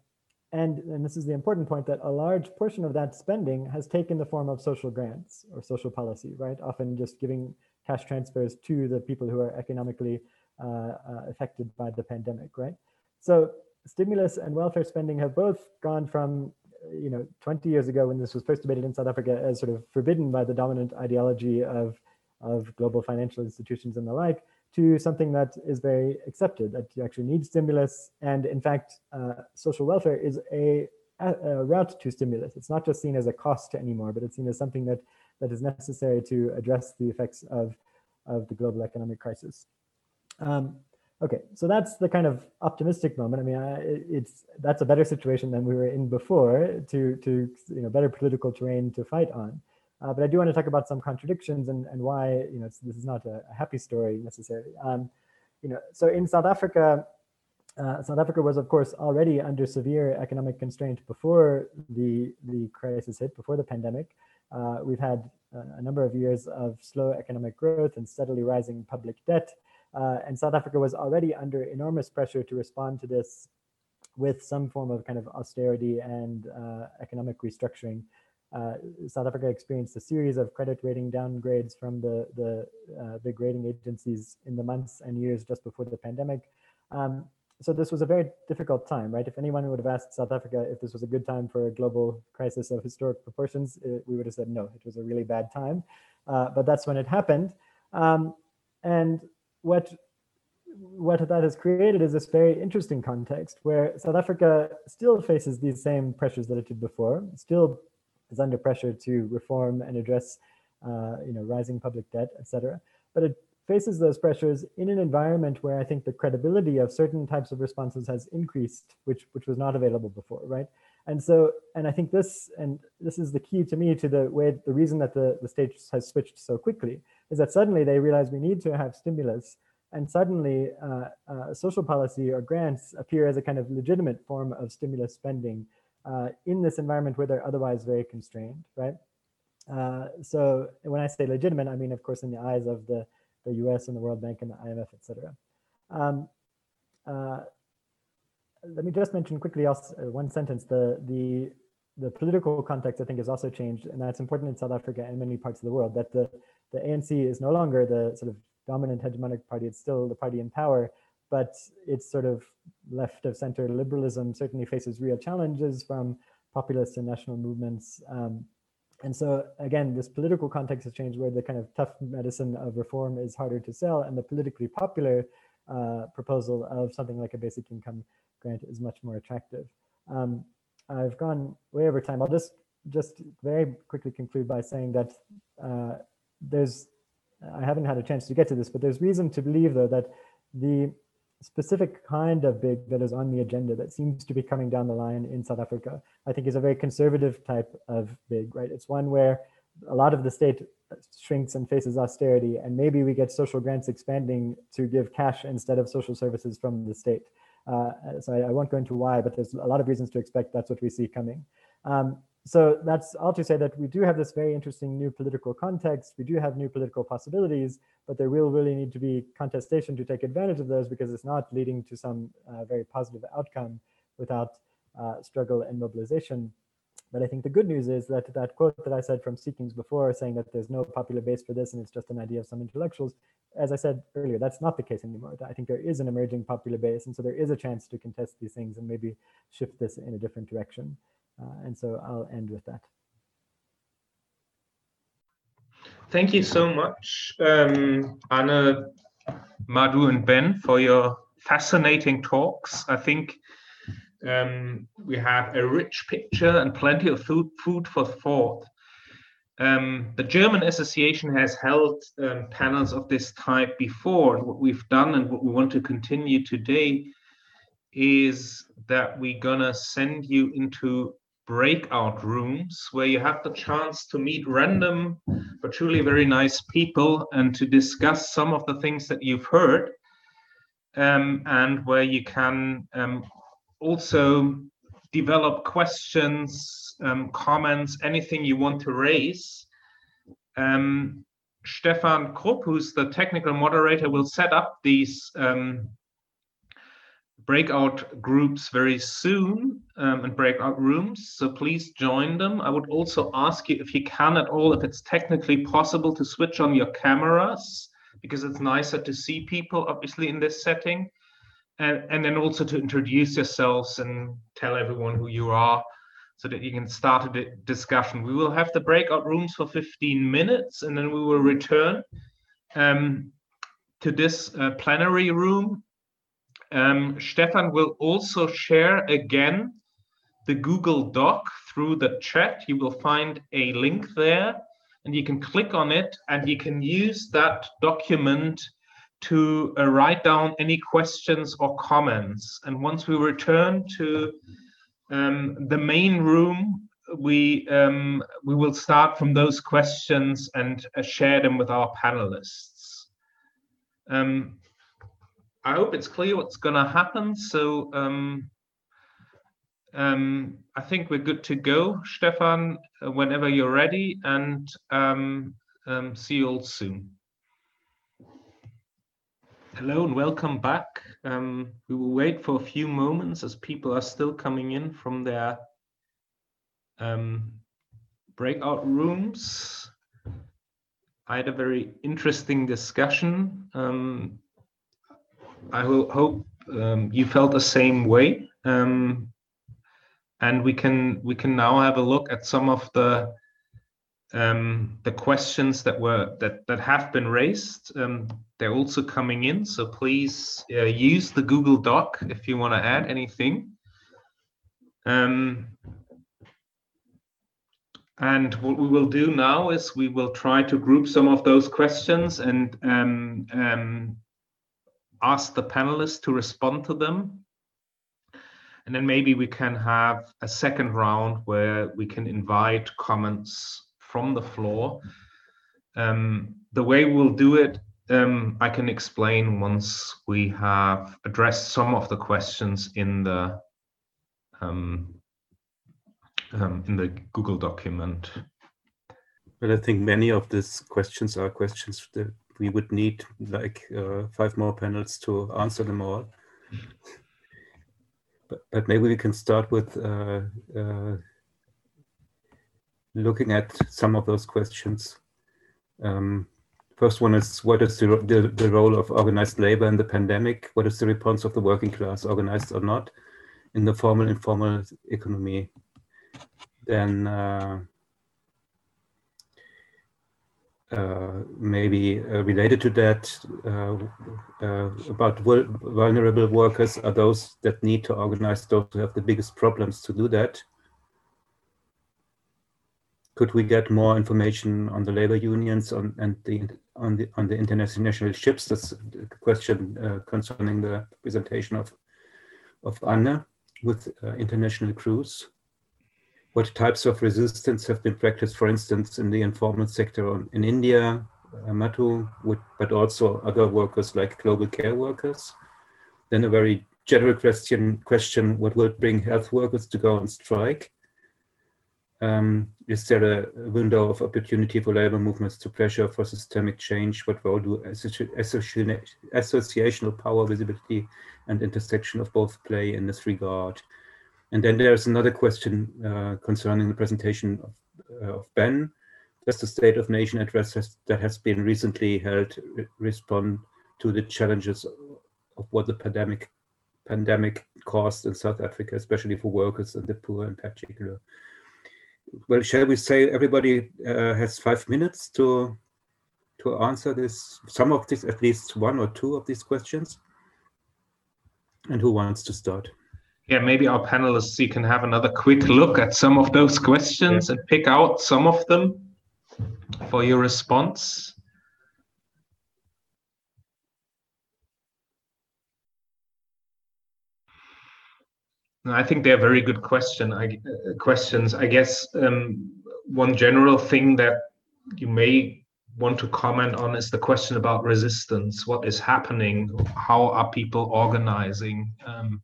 F: and, and this is the important point that a large portion of that spending has taken the form of social grants or social policy, right? Often just giving cash transfers to the people who are economically uh, uh, affected by the pandemic, right? So stimulus and welfare spending have both gone from, you know, 20 years ago when this was first debated in South Africa as sort of forbidden by the dominant ideology of, of global financial institutions and the like, to something that is very accepted, that you actually need stimulus. And in fact, uh, social welfare is a, a, route to stimulus. It's not just seen as a cost anymore, but it's seen as something that, that is necessary to address the effects of, of the global economic crisis. Um, okay, so that's the kind of optimistic moment. I mean, I, it's that's a better situation than we were in before to, to you know, better political terrain to fight on. Uh, but I do want to talk about some contradictions and, and why you know this is not a, a happy story necessarily. Um, you know, so in South Africa, uh, South Africa was of course already under severe economic constraint before the the crisis hit, before the pandemic. Uh, we've had a number of years of slow economic growth and steadily rising public debt. Uh, and South Africa was already under enormous pressure to respond to this with some form of kind of austerity and uh, economic restructuring. Uh, South Africa experienced a series of credit rating downgrades from the, the uh, big rating agencies in the months and years just before the pandemic. Um, so this was a very difficult time, right? If anyone would have asked South Africa if this was a good time for a global crisis of historic proportions, it, we would have said no, it was a really bad time. Uh, but that's when it happened. Um, and what what that has created is this very interesting context where South Africa still faces these same pressures that it did before, still is under pressure to reform and address, uh, you know, rising public debt, etc. But it faces those pressures in an environment where I think the credibility of certain types of responses has increased, which which was not available before, right? And so, and I think this, and this is the key to me to the way, the reason that the, the state has switched so quickly is that suddenly they realize we need to have stimulus and suddenly uh, uh, social policy or grants appear as a kind of legitimate form of stimulus spending uh, in this environment where they're otherwise very constrained, right? Uh, so when I say legitimate, I mean, of course, in the eyes of the, the US and the World Bank and the IMF, et cetera. Um, uh, let me just mention quickly also, uh, one sentence, the, the, the political context, I think, has also changed, and that's important in South Africa and many parts of the world, that the, the ANC is no longer the sort of dominant hegemonic party. It's still the party in power, but its sort of left of center liberalism certainly faces real challenges from populist and national movements. Um, and so again, this political context has changed where the kind of tough medicine of reform is harder to sell and the politically popular uh, proposal of something like a basic income grant is much more attractive. Um, I've gone way over time. I'll just just very quickly conclude by saying that uh, there's I haven't had a chance to get to this, but there's reason to believe though that the specific kind of big that is on the agenda that seems to be coming down the line in South Africa, I think is a very conservative type of big, right? It's one where a lot of the state shrinks and faces austerity, and maybe we get social grants expanding to give cash instead of social services from the state. Uh, so I, I, won't go into why, but there's a lot of reasons to expect that's what we see coming. Um, so that's all to say that we do have this very interesting new political context. We do have new political possibilities, but there will really need to be contestation to take advantage of those because it's not leading to some uh, very positive outcome without uh, struggle and mobilization. But I think the good news is that that quote that I said from Seekings before, saying that there's no popular base for this and it's just an idea of some intellectuals, as I said earlier, that's not the case anymore. I think there is an emerging popular base, and so there is a chance to contest these things and maybe shift this in a different direction. Uh, and so I'll end with that.
C: Thank you so much, um, Anna, Madhu, and Ben, for your fascinating talks. I think um, we have a rich picture and plenty of food, food for thought. Um, the German Association has held um, panels of this type before. What we've done and what we want to continue today is that we're going to send you into breakout rooms where you have the chance to meet random but truly very nice people and to discuss some of the things that you've heard um, and where you can um, also develop questions, um, comments, anything you want to raise. Um, Stefan Krupp, who's the technical moderator, will set up these um, breakout groups very soon um, and breakout rooms. So please join them. I would also ask you if you can at all, if it's technically possible to switch on your cameras, because it's nicer to see people, obviously, in this setting. And, and then also to introduce yourselves and tell everyone who you are so that you can start a discussion. We will have the breakout rooms for 15 minutes and then we will return um, to this uh, plenary room. Um, Stefan will also share again the Google Doc through the chat. You will find a link there and you can click on it and you can use that document to uh, write down any questions or comments. And once we return to um, the main room, we um, we will start from those questions and uh, share them with our panelists. Um, I hope it's clear what's going to happen. So um, um, I think we're good to go, Stefan, uh, whenever you're ready, and um, see you all soon. Hello and welcome back. Um, we will wait for a few moments as people are still coming in from their um, breakout rooms. I had a very interesting discussion. Um, I will hope um, you felt the same way. Um, and we can we can now have a look at some of the um, the questions that were that that have been raised. Um, they're also coming in, so please uh, use the Google Doc if you want to add anything. Um, and what we will do now is we will try to group some of those questions and um, um, ask the panelists to respond to them. And then maybe we can have a second round where we can invite comments from the floor. Um, the way we'll do it, um, I can explain once we have addressed some of the questions in the um, um in the Google document.
B: But I think many of these questions are questions that we would need like uh, five more panels to answer them all. but, but maybe we can start with uh, uh, looking at some of those questions. Um, first one is what is the, the, the, role of organized labor in the pandemic? What is the response of the working class, organized or not, in the formal informal economy? Then uh, uh, maybe uh, related to that uh, uh, about vulnerable workers are those that need to organize those who have the biggest problems to do that could we get more information on the labor unions on, and the on the on the international ships? That's a question uh, concerning the presentation of of Anna with uh, international crews. What types of resistance have been practiced, for instance, in the informal sector in India, uh, Madhu, would, but also other workers like global care workers? Then a very general question: question What would bring health workers to go on strike? Um, is there a window of opportunity for labor movements to pressure for systemic change? What role do associational power, visibility, and intersection of both play in this regard? And then there's another question uh, concerning the presentation of, uh, of, Ben. Does the State of Nation address has, that has been recently held re respond to the challenges of what the pandemic pandemic caused in South Africa, especially for workers and the poor in particular? Well, shall we say everybody uh, has five minutes to to answer this, some of this, at least one or two of these questions? And who wants to start?
C: Yeah, maybe our panelists, you can have another quick look at some of those questions yeah. and pick out some of them for your response. I think they're very good question. I, uh, questions. I guess um, one general thing that you may want to comment on is the question about resistance. What is happening? How are people organizing? Um,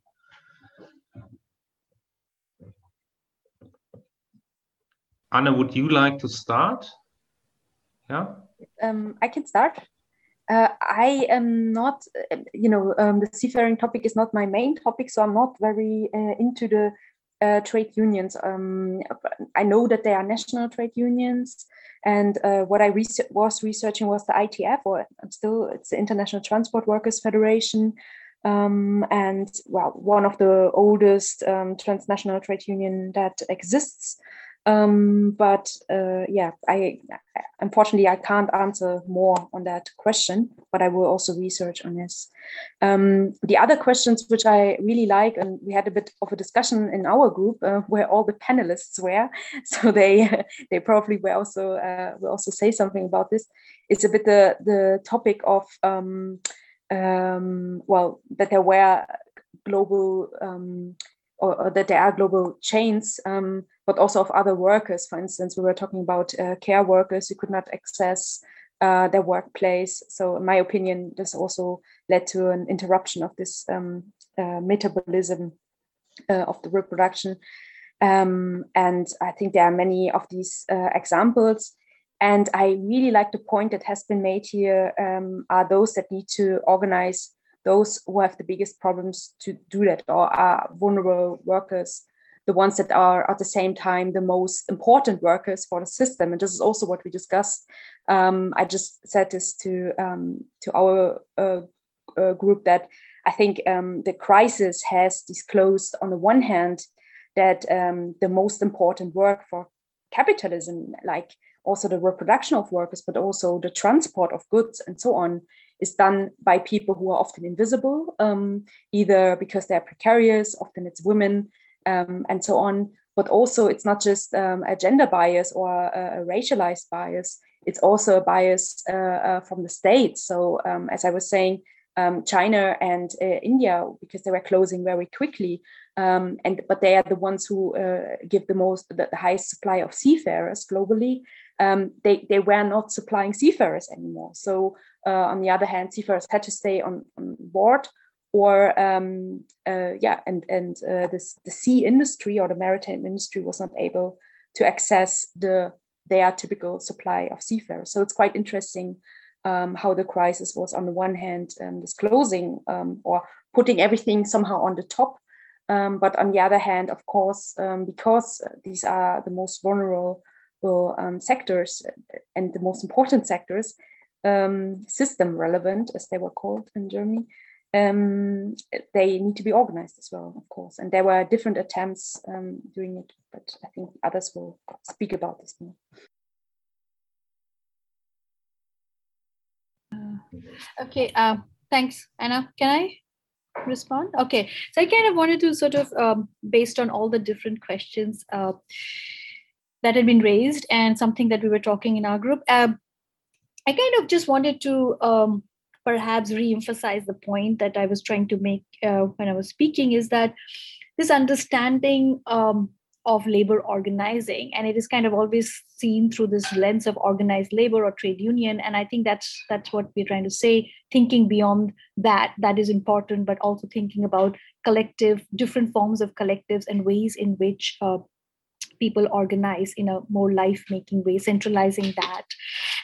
C: Anna, would you like to start? Yeah.
D: Um, I can start. Uh, I am not, uh, you know, um, the seafaring topic is not my main topic, so I'm not very uh, into the uh, trade unions. Um, I know that there are national trade unions, and uh, what I was researching was the ITF, or I'm still it's the International Transport Workers Federation, um, and well, one of the oldest um, transnational trade union that exists. Um, but uh, yeah, I unfortunately I can't answer more on that question, but I will also research on this. Um, the other questions which I really like, and we had a bit of a discussion in our group uh, where all the panelists were, so they they probably will also uh, will also say something about this. It's a bit the the topic of um, um, well that there were global um, or, or, that there are global chains, um, but also of other workers. For instance, we were talking about uh, care workers who could not access uh, their workplace. So, in my opinion, this also led to an interruption of this um, uh, metabolism uh, of the reproduction. Um, and I think there are many of these uh, examples. And I really like the point that has been made here um, are those that need to organize those who have the biggest problems to do that or are vulnerable workers, the ones that are at the same time the most important workers for the system. And this is also what we discussed. Um, I just said this to um, to our uh, uh, group that I think um, the crisis has disclosed on the one hand that um, the most important work for capitalism, like also the reproduction of workers, but also the transport of goods and so on, is done by people who are often invisible, um, either because they're precarious, often it's women, um, and so on. But also, it's not just um, a gender bias or a, a, racialized bias, it's also a bias uh, uh, from the states. So, um, as I was saying, um, China and uh, India, because they were closing very quickly, um, and but they are the ones who uh, give the most, the, the highest supply of seafarers globally. Um, they they were not supplying seafarers anymore. So on the other hand, seafarers had to stay on, on board, or um, uh, yeah, and and uh, this the sea industry or the maritime industry was not able to access the their typical supply of seafarers. So it's quite interesting um, how the crisis was on the one hand um, disclosing um, or putting everything somehow on the top, um, but on the other hand, of course, um, because these are the most vulnerable sectors and the most important sectors, um, system relevant, as they were called in Germany, um, they need to be organized as well, of course. And there were different attempts um, doing it, but I think others will speak about this more.
E: Uh, okay, uh, thanks, Anna. Can I respond? Okay, so I kind of wanted to sort of, um, based on all the different questions uh, that had been raised and something that we were talking in our group, uh, I kind of just wanted to um, perhaps re-emphasize the point that I was trying to make uh, when I was speaking is that this understanding um, of labor organizing, and it is kind of always seen through this lens of organized labor or trade union. And I think that's that's what we're trying to say. Thinking beyond that, that is important, but also thinking about collective, different forms of collectives and ways in which uh, people organize in a more life making way centralizing that.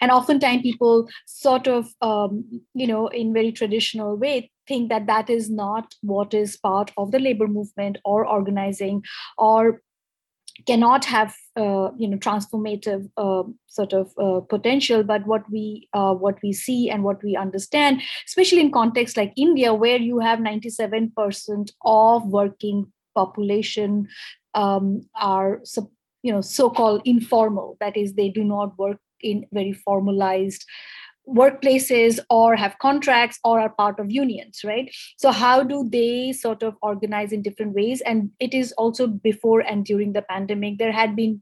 E: And oftentimes people sort of um, you know in very traditional way think that that is not what is part of the labor movement or organizing or cannot have uh, you know transformative uh, sort of uh, potential. But what we uh, what we see and what we understand especially in context like india where you have 97% of working population um, are you know so-called informal. That is they do not work in very formalized workplaces or have contracts or are part of unions right? So how do they sort of organize in different ways? And it is also before and during the pandemic. There had been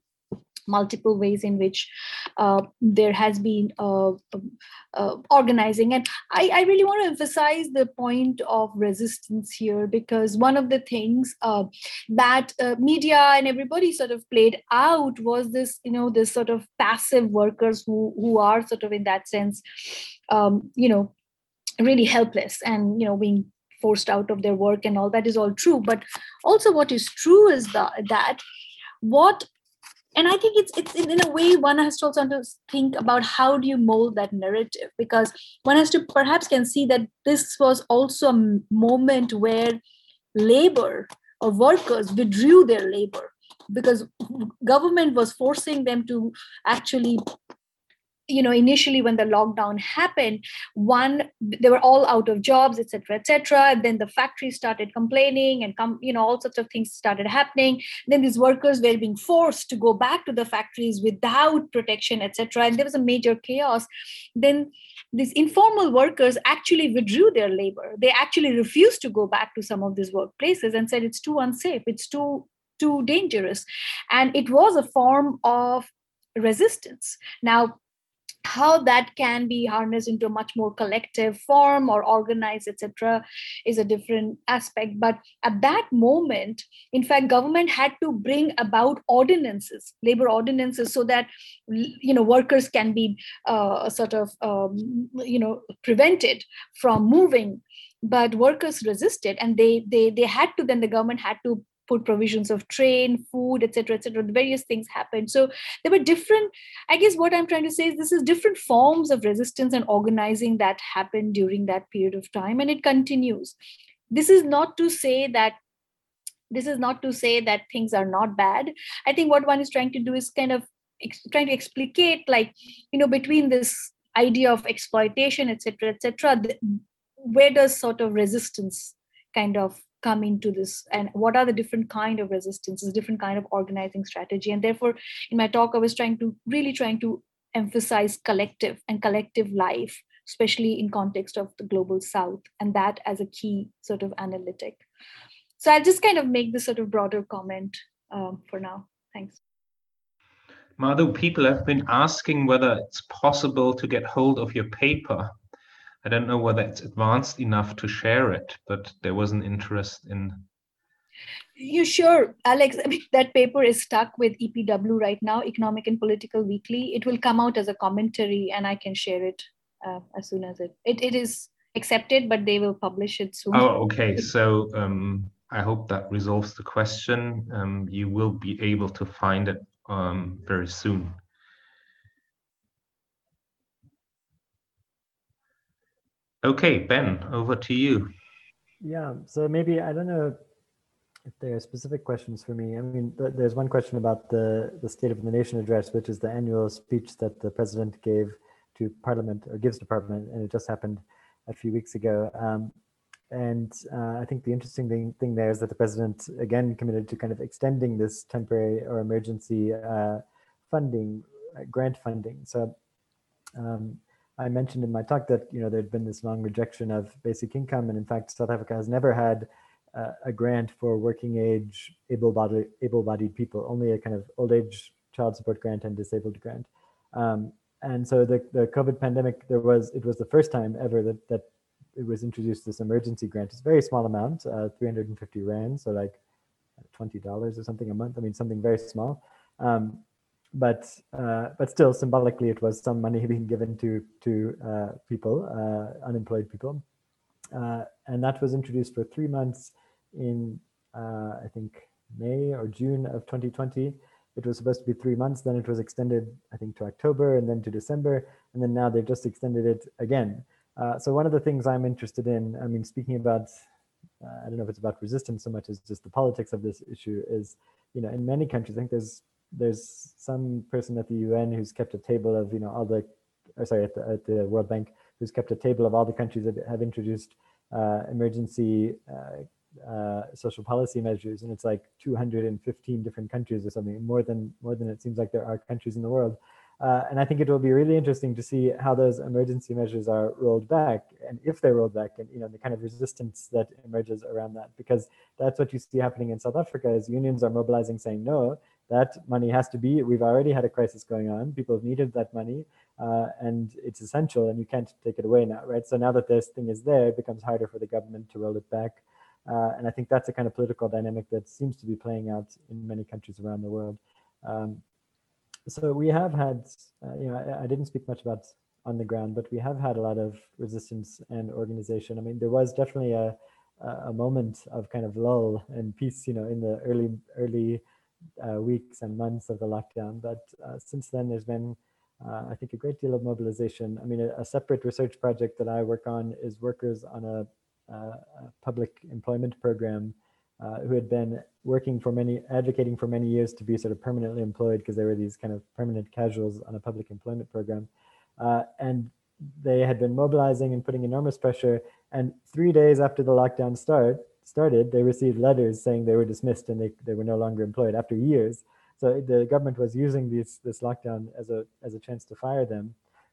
E: multiple ways in which uh, there has been uh, um, uh, organizing. And I, I, really want to emphasize the point of resistance here because one of the things uh, that uh, media and everybody sort of played out was this, you know, this sort of passive workers who who are sort of in that sense, um, you know, really helpless and you know being forced out of their work and all that is all true but also what is true is that that what and i think it's it's in, in a way one has to also think about how do you mold that narrative? Because one has to perhaps can see that this was also a moment where labor or workers withdrew their labor because mm, government was forcing them to actually you know initially when the lockdown happened one they were all out of jobs etc etc and then the factories started complaining and come you know all sorts of things started happening. Then these workers were being forced to go back to the factories without protection etc and there was a major chaos. Then these informal workers actually withdrew their labor. They actually refused to go back to some of these workplaces and said it's too unsafe. It's too too dangerous. And it was a form of resistance. Now how that can be harnessed into a much more collective form or organized etc is a different aspect. But at that moment in fact government had to bring about ordinances labor ordinances so that you know workers can be uh, sort of um, you know prevented from moving. But workers resisted and they they they had to then the government had to put provisions of train, food, etc., etc. The various things happened. So there were different. I guess what I'm trying to say is this is different forms of resistance and organizing that happened during that period of time, and it continues. This is not to say that this is not to say that things are not bad. I think what one is trying to do is kind of ex- trying to explicate, like you know, between this idea of exploitation, etc., etc. where does sort of resistance kind of come into this and what are the different kind of resistances different kind of organizing strategy? And therefore in my talk i was trying to really trying to emphasize collective and collective life especially in context of the global south and that as a key sort of analytic. So i'll just kind of make this sort of broader comment um, for now. Thanks.
C: Madhu, people have been asking whether it's possible to get hold of your paper I don't know whether it's advanced enough to share it, but there was an interest in.
E: You sure, Alex? I mean, that paper is stuck with EPW right now, Economic and Political Weekly. It will come out as a commentary, and I can share it uh, as soon as it, it it is accepted, but they will publish it soon.
C: Oh, okay. So um, I hope that resolves the question. Um, you will be able to find it um, very soon. Okay, Ben, over to you.
F: Yeah, so maybe I don't know if there are specific questions for me. I mean, th- there's one question about the the State of the Nation address, which is the annual speech that the president gave to Parliament or gives to Parliament, and it just happened a few weeks ago. Um, and uh, I think the interesting thing, thing there is that the president again committed to kind of extending this temporary or emergency uh, funding, uh, grant funding. So. Um, I mentioned in my talk that you know there'd been this long rejection of basic income, and in fact, South Africa has never had uh, a grant for working age able-bodied able-bodied people. Only a kind of old age child support grant and disabled grant. Um, and so the the COVID pandemic, there was it was the first time ever that that it was introduced this emergency grant. It's a very small amount, uh, 350 rand, so like twenty dollars or something a month. I mean, something very small. Um, but uh, but still symbolically it was some money being given to to uh, people uh, unemployed people. Uh, and that was introduced for three months in uh, i think may or june of 2020 it was supposed to be three months then it was extended i think to october and then to december and then now they've just extended it again. So one of the things i'm interested in i mean speaking about i don't know if it's about resistance so much as just the politics of this issue is you know in many countries i think there's there's some person at the UN who's kept a table of you know all the or sorry at the, at the World Bank who's kept a table of all the countries that have introduced uh, emergency uh, uh, social policy measures, and it's like 215 different countries or something more than more than it seems like there are countries in the world. Uh, and I think it will be really interesting to see how those emergency measures are rolled back, and if they're rolled back, and you know the kind of resistance that emerges around that, because that's what you see happening in South Africa. Is unions are mobilizing, saying no, that money has to be we've already had a crisis going on people have needed that money uh, and it's essential and you can't take it away now right? So now that this thing is there it becomes harder for the government to roll it back uh, and i think that's a kind of political dynamic that seems to be playing out in many countries around the world. Um, so we have had uh, you know I, I didn't speak much about on the ground but we have had a lot of resistance and organization. I mean there was definitely a a moment of kind of lull and peace you know in the early early uh, weeks and months of the lockdown. But uh, since then, there's been, uh, I think, a great deal of mobilization. I mean, a, a, separate research project that I work on is workers on a, a public employment program uh, who had been working for many, advocating for many years to be sort of permanently employed because they were these kind of permanent casuals on a public employment program. Uh, and they had been mobilizing and putting enormous pressure. And three days after the lockdown start, started, they received letters saying they were dismissed and they, they were no longer employed after years. So the government was using this this lockdown as a, as a chance to fire them.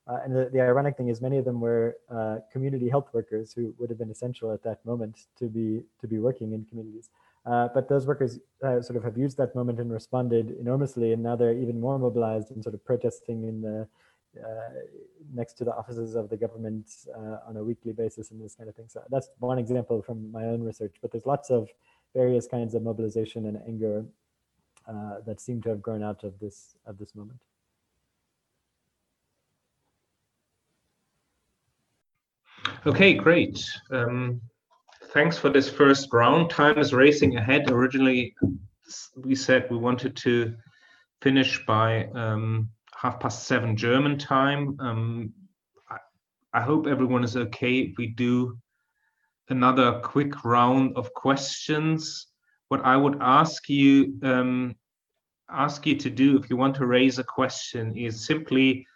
F: Uh, and the, the ironic thing is many of them were uh, community health workers who would have been essential at that moment to be to be working in communities. Uh, but those workers uh, sort of have used that moment and responded enormously, and now they're even more mobilized and sort of protesting in the next to the offices of the government uh, on a weekly basis and this kind of thing. So that's one example from my own research, but there's lots of various kinds of mobilization and anger uh, that seem to have grown out of this of this moment.
C: Okay, great. Um, thanks for this first round. Time is racing ahead. Originally, we said we wanted to finish by um, half past seven German time. Um, I, I hope everyone is okay we do another quick round of questions. What I would ask you um, ask you to do if you want to raise a question is simply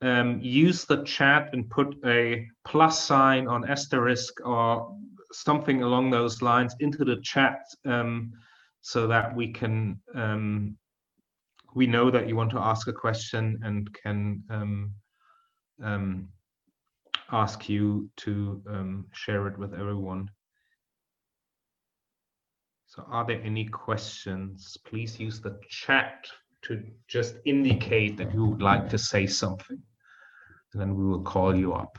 C: um, use the chat and put a plus sign on asterisk or something along those lines into the chat um, so that we can um, we know that you want to ask a question and can um, um, ask you to um, share it with everyone. So are there any questions? Please use the chat to just indicate that you would like to say something. And then we will call you up.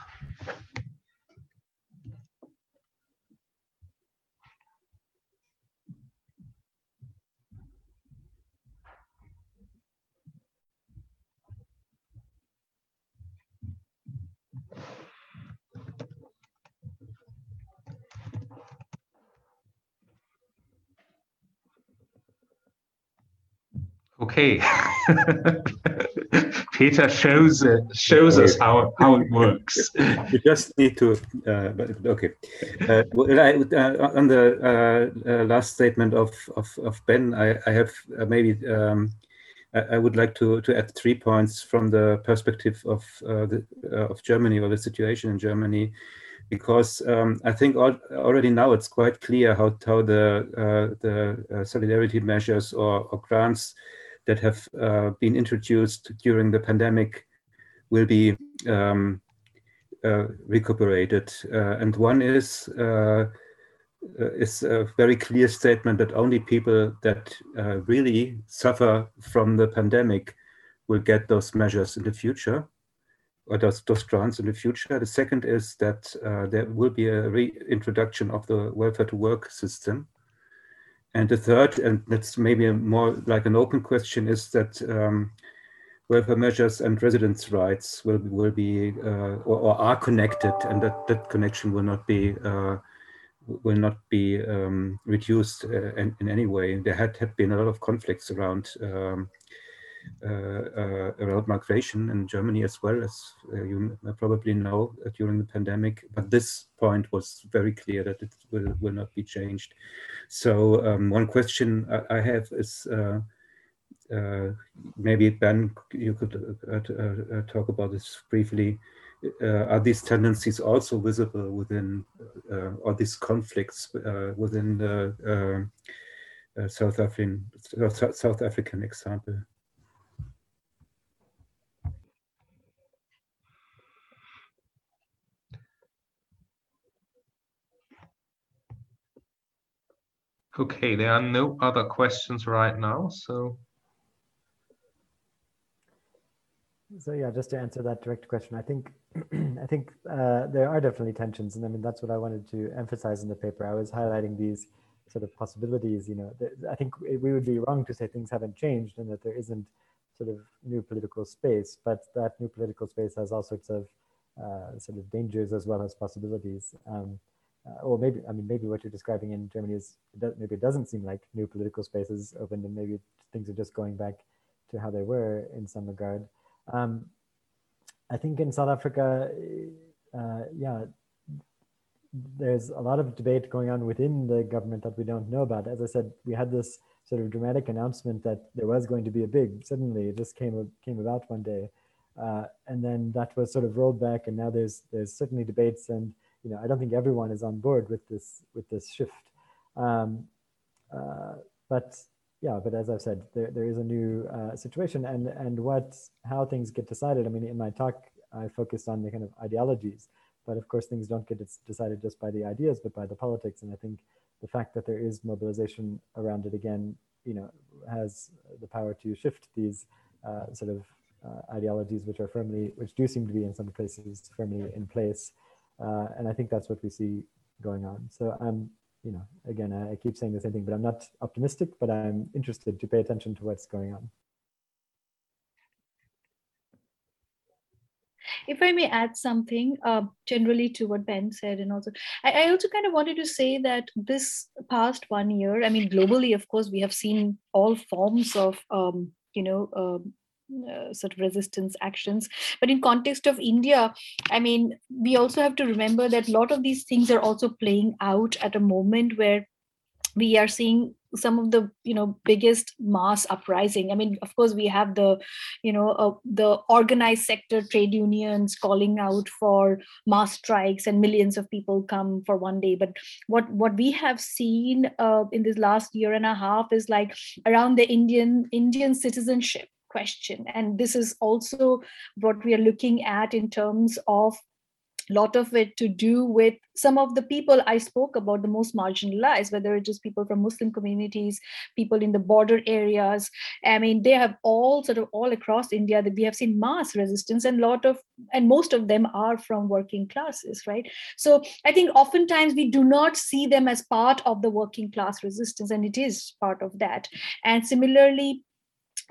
C: Okay. Peter shows it shows us how how it works.
B: We just need to. Uh, but okay. Uh, I, uh, on the uh, uh, last statement of of, of Ben, I, I have uh, maybe. Um, I, would like to, to add three points from the perspective of the, of Germany or the situation in Germany, because um, I think al already now it's quite clear how how the the solidarity measures or, or grants that have uh, been introduced during the pandemic will be um, uh, recuperated. Uh, and one is uh, uh, is a very clear statement that only people that uh, really suffer from the pandemic will get those measures in the future or those, those grants in the future. The second is that there will be a reintroduction of the welfare to work system and the third, and that's maybe more like an open question, is that um, welfare measures and residence rights will will be uh, or, or, are connected, and that that connection will not be uh, will not be um, reduced uh, in, in, any way. There had, had been a lot of conflicts around um, Uh, uh, around migration in Germany as well, as uh, you uh, probably know during the pandemic. But this point was very clear that it will, will not be changed. So um, one question I, I have is uh, uh, maybe Ben, you could uh, talk about this briefly. are these tendencies also visible within, or these conflicts within the South African South African example?
C: Okay, there are no other questions right now, so.
F: So yeah, just to answer that direct question, I think I think uh, there are definitely tensions, and I mean that's what I wanted to emphasize in the paper. I was highlighting these sort of possibilities. You know, I think we would be wrong to say things haven't changed and that there isn't sort of new political space, but that new political space has all sorts of uh, sort of dangers as well as possibilities. Um, uh, or maybe I mean maybe what you're describing in Germany is maybe it doesn't seem like new political spaces opened, and maybe things are just going back to how they were in some regard. Um, I think in South Africa, uh, yeah, there's a lot of debate going on within the government that we don't know about. As I said, we had this sort of dramatic announcement that there was going to be a big. Suddenly, it just came came about one day, uh, and then that was sort of rolled back. And now there's there's certainly debates, and you know I don't think everyone is on board with this with this shift. Um, uh, but yeah, but as I've said, there, there is a new uh, situation, and and what how things get decided. I mean, in my talk, I focused on the kind of ideologies, but of course, things don't get decided just by the ideas, but by the politics. And I think the fact that there is mobilization around it again, you know, has the power to shift these uh, sort of uh, ideologies, which are firmly, which do seem to be in some places firmly in place. Uh, and I think that's what we see going on. So I'm you know, again, I, keep saying the same thing, but I'm not optimistic, but I'm interested to pay attention to what's going on.
E: If I may add something uh, generally to what Ben said, and also, I, I, also kind of wanted to say that this past one year, I mean, globally, of course, we have seen all forms of, um, you know, um, uh, sort of resistance actions. But in context of india i mean we also have to remember that a lot of these things are also playing out at a moment where we are seeing some of the you know biggest mass uprising. I mean of course we have the you know uh, the organized sector trade unions calling out for mass strikes and millions of people come for one day. But what what we have seen uh, in this last year and a half is like around the indian indian citizenship question and this is also what we are looking at in terms of a lot of it to do with some of the people I spoke about, the most marginalized, whether it is people from Muslim communities, people in the border areas. I mean, they have all sort of all across India that we have seen mass resistance, and lot of and most of them are from working classes, right? So I think oftentimes we do not see them as part of the working class resistance, and it is part of that. And similarly,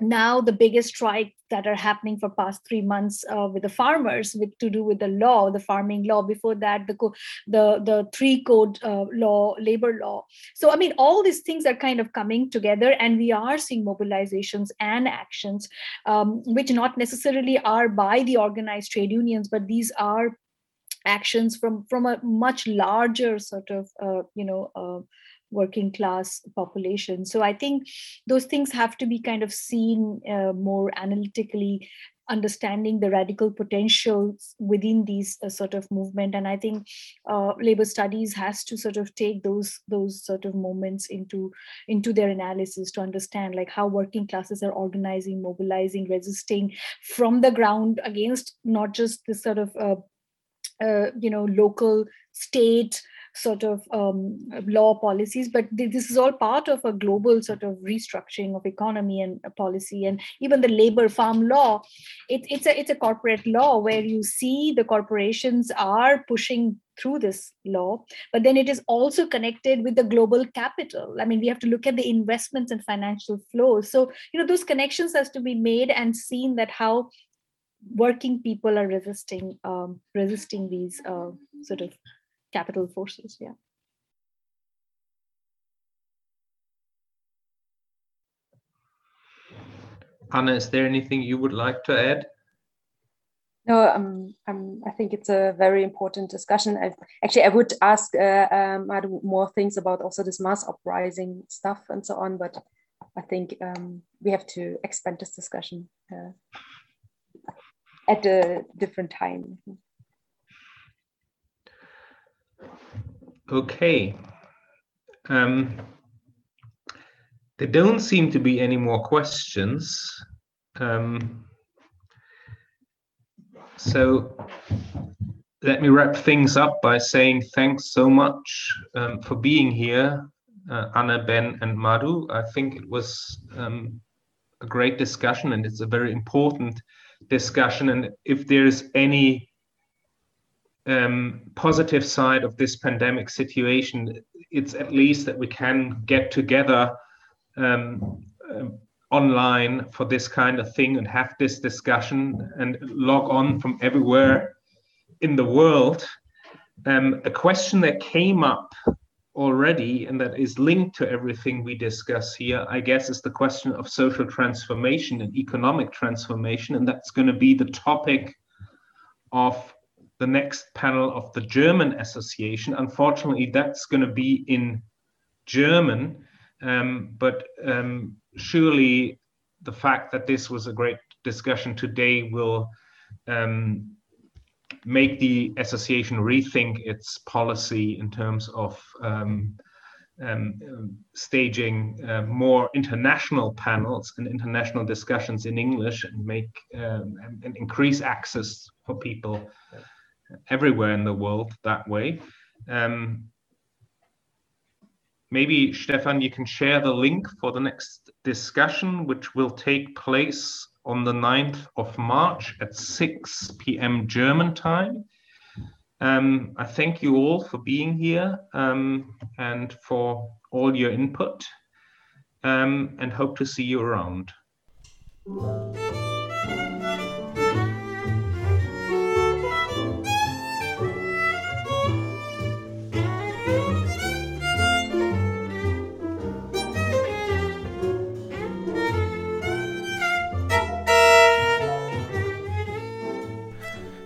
E: now the biggest strike that are happening for past three months uh, with the farmers with to do with the law the farming law. Before that the co- the the three code uh, law labor law. So i mean all these things are kind of coming together and we are seeing mobilizations and actions um, which not necessarily are by the organized trade unions but these are actions from from a much larger sort of uh, you know uh, working class population. So I think those things have to be kind of seen uh, more analytically understanding the radical potentials within these uh, sort of movement and i think uh, labor studies has to sort of take those those sort of moments into into their analysis to understand like how working classes are organizing mobilizing resisting from the ground against not just this sort of uh, uh you know local state sort of um, law policies but this is all part of a global sort of restructuring of economy and policy and even the labor farm law it, it's a it's a corporate law where you see the corporations are pushing through this law but then it is also connected with the global capital. I mean we have to look at the investments and financial flows. So you know those connections has to be made and seen that how working people are resisting um, resisting these uh, sort of capital forces. Yeah.
C: Anna, is there anything you would like to add?
D: No, um, um, I think it's a very important discussion. I've, actually, I would ask uh, um, more things about also this mass uprising stuff and so on, but I think um, we have to expand this discussion uh, at a different time.
C: Okay. Um, there don't seem to be any more questions. Um, so let me wrap things up by saying thanks so much um, for being here, uh, Anna, Ben, and Madhu. I think it was um, a great discussion and it's a very important discussion. And if there's any um, positive side of this pandemic situation, it's at least that we can get together um, uh, online for this kind of thing and have this discussion and log on from everywhere in the world. um, a question that came up already and that is linked to everything we discuss here, I guess, is the question of social transformation and economic transformation. And that's going to be the topic of the next panel of the German Association. Unfortunately, that's going to be in German, um, but um, surely the fact that this was a great discussion today will um, make the association rethink its policy in terms of um, um, staging uh, more international panels and international discussions in English and make um, and increase access for people everywhere in the world that way. Um, maybe Stefan, you can share the link for the next discussion, which will take place on the 9th of March at 6 p.m. German time. Um, I thank you all for being here um, and for all your input um, and hope to see you around.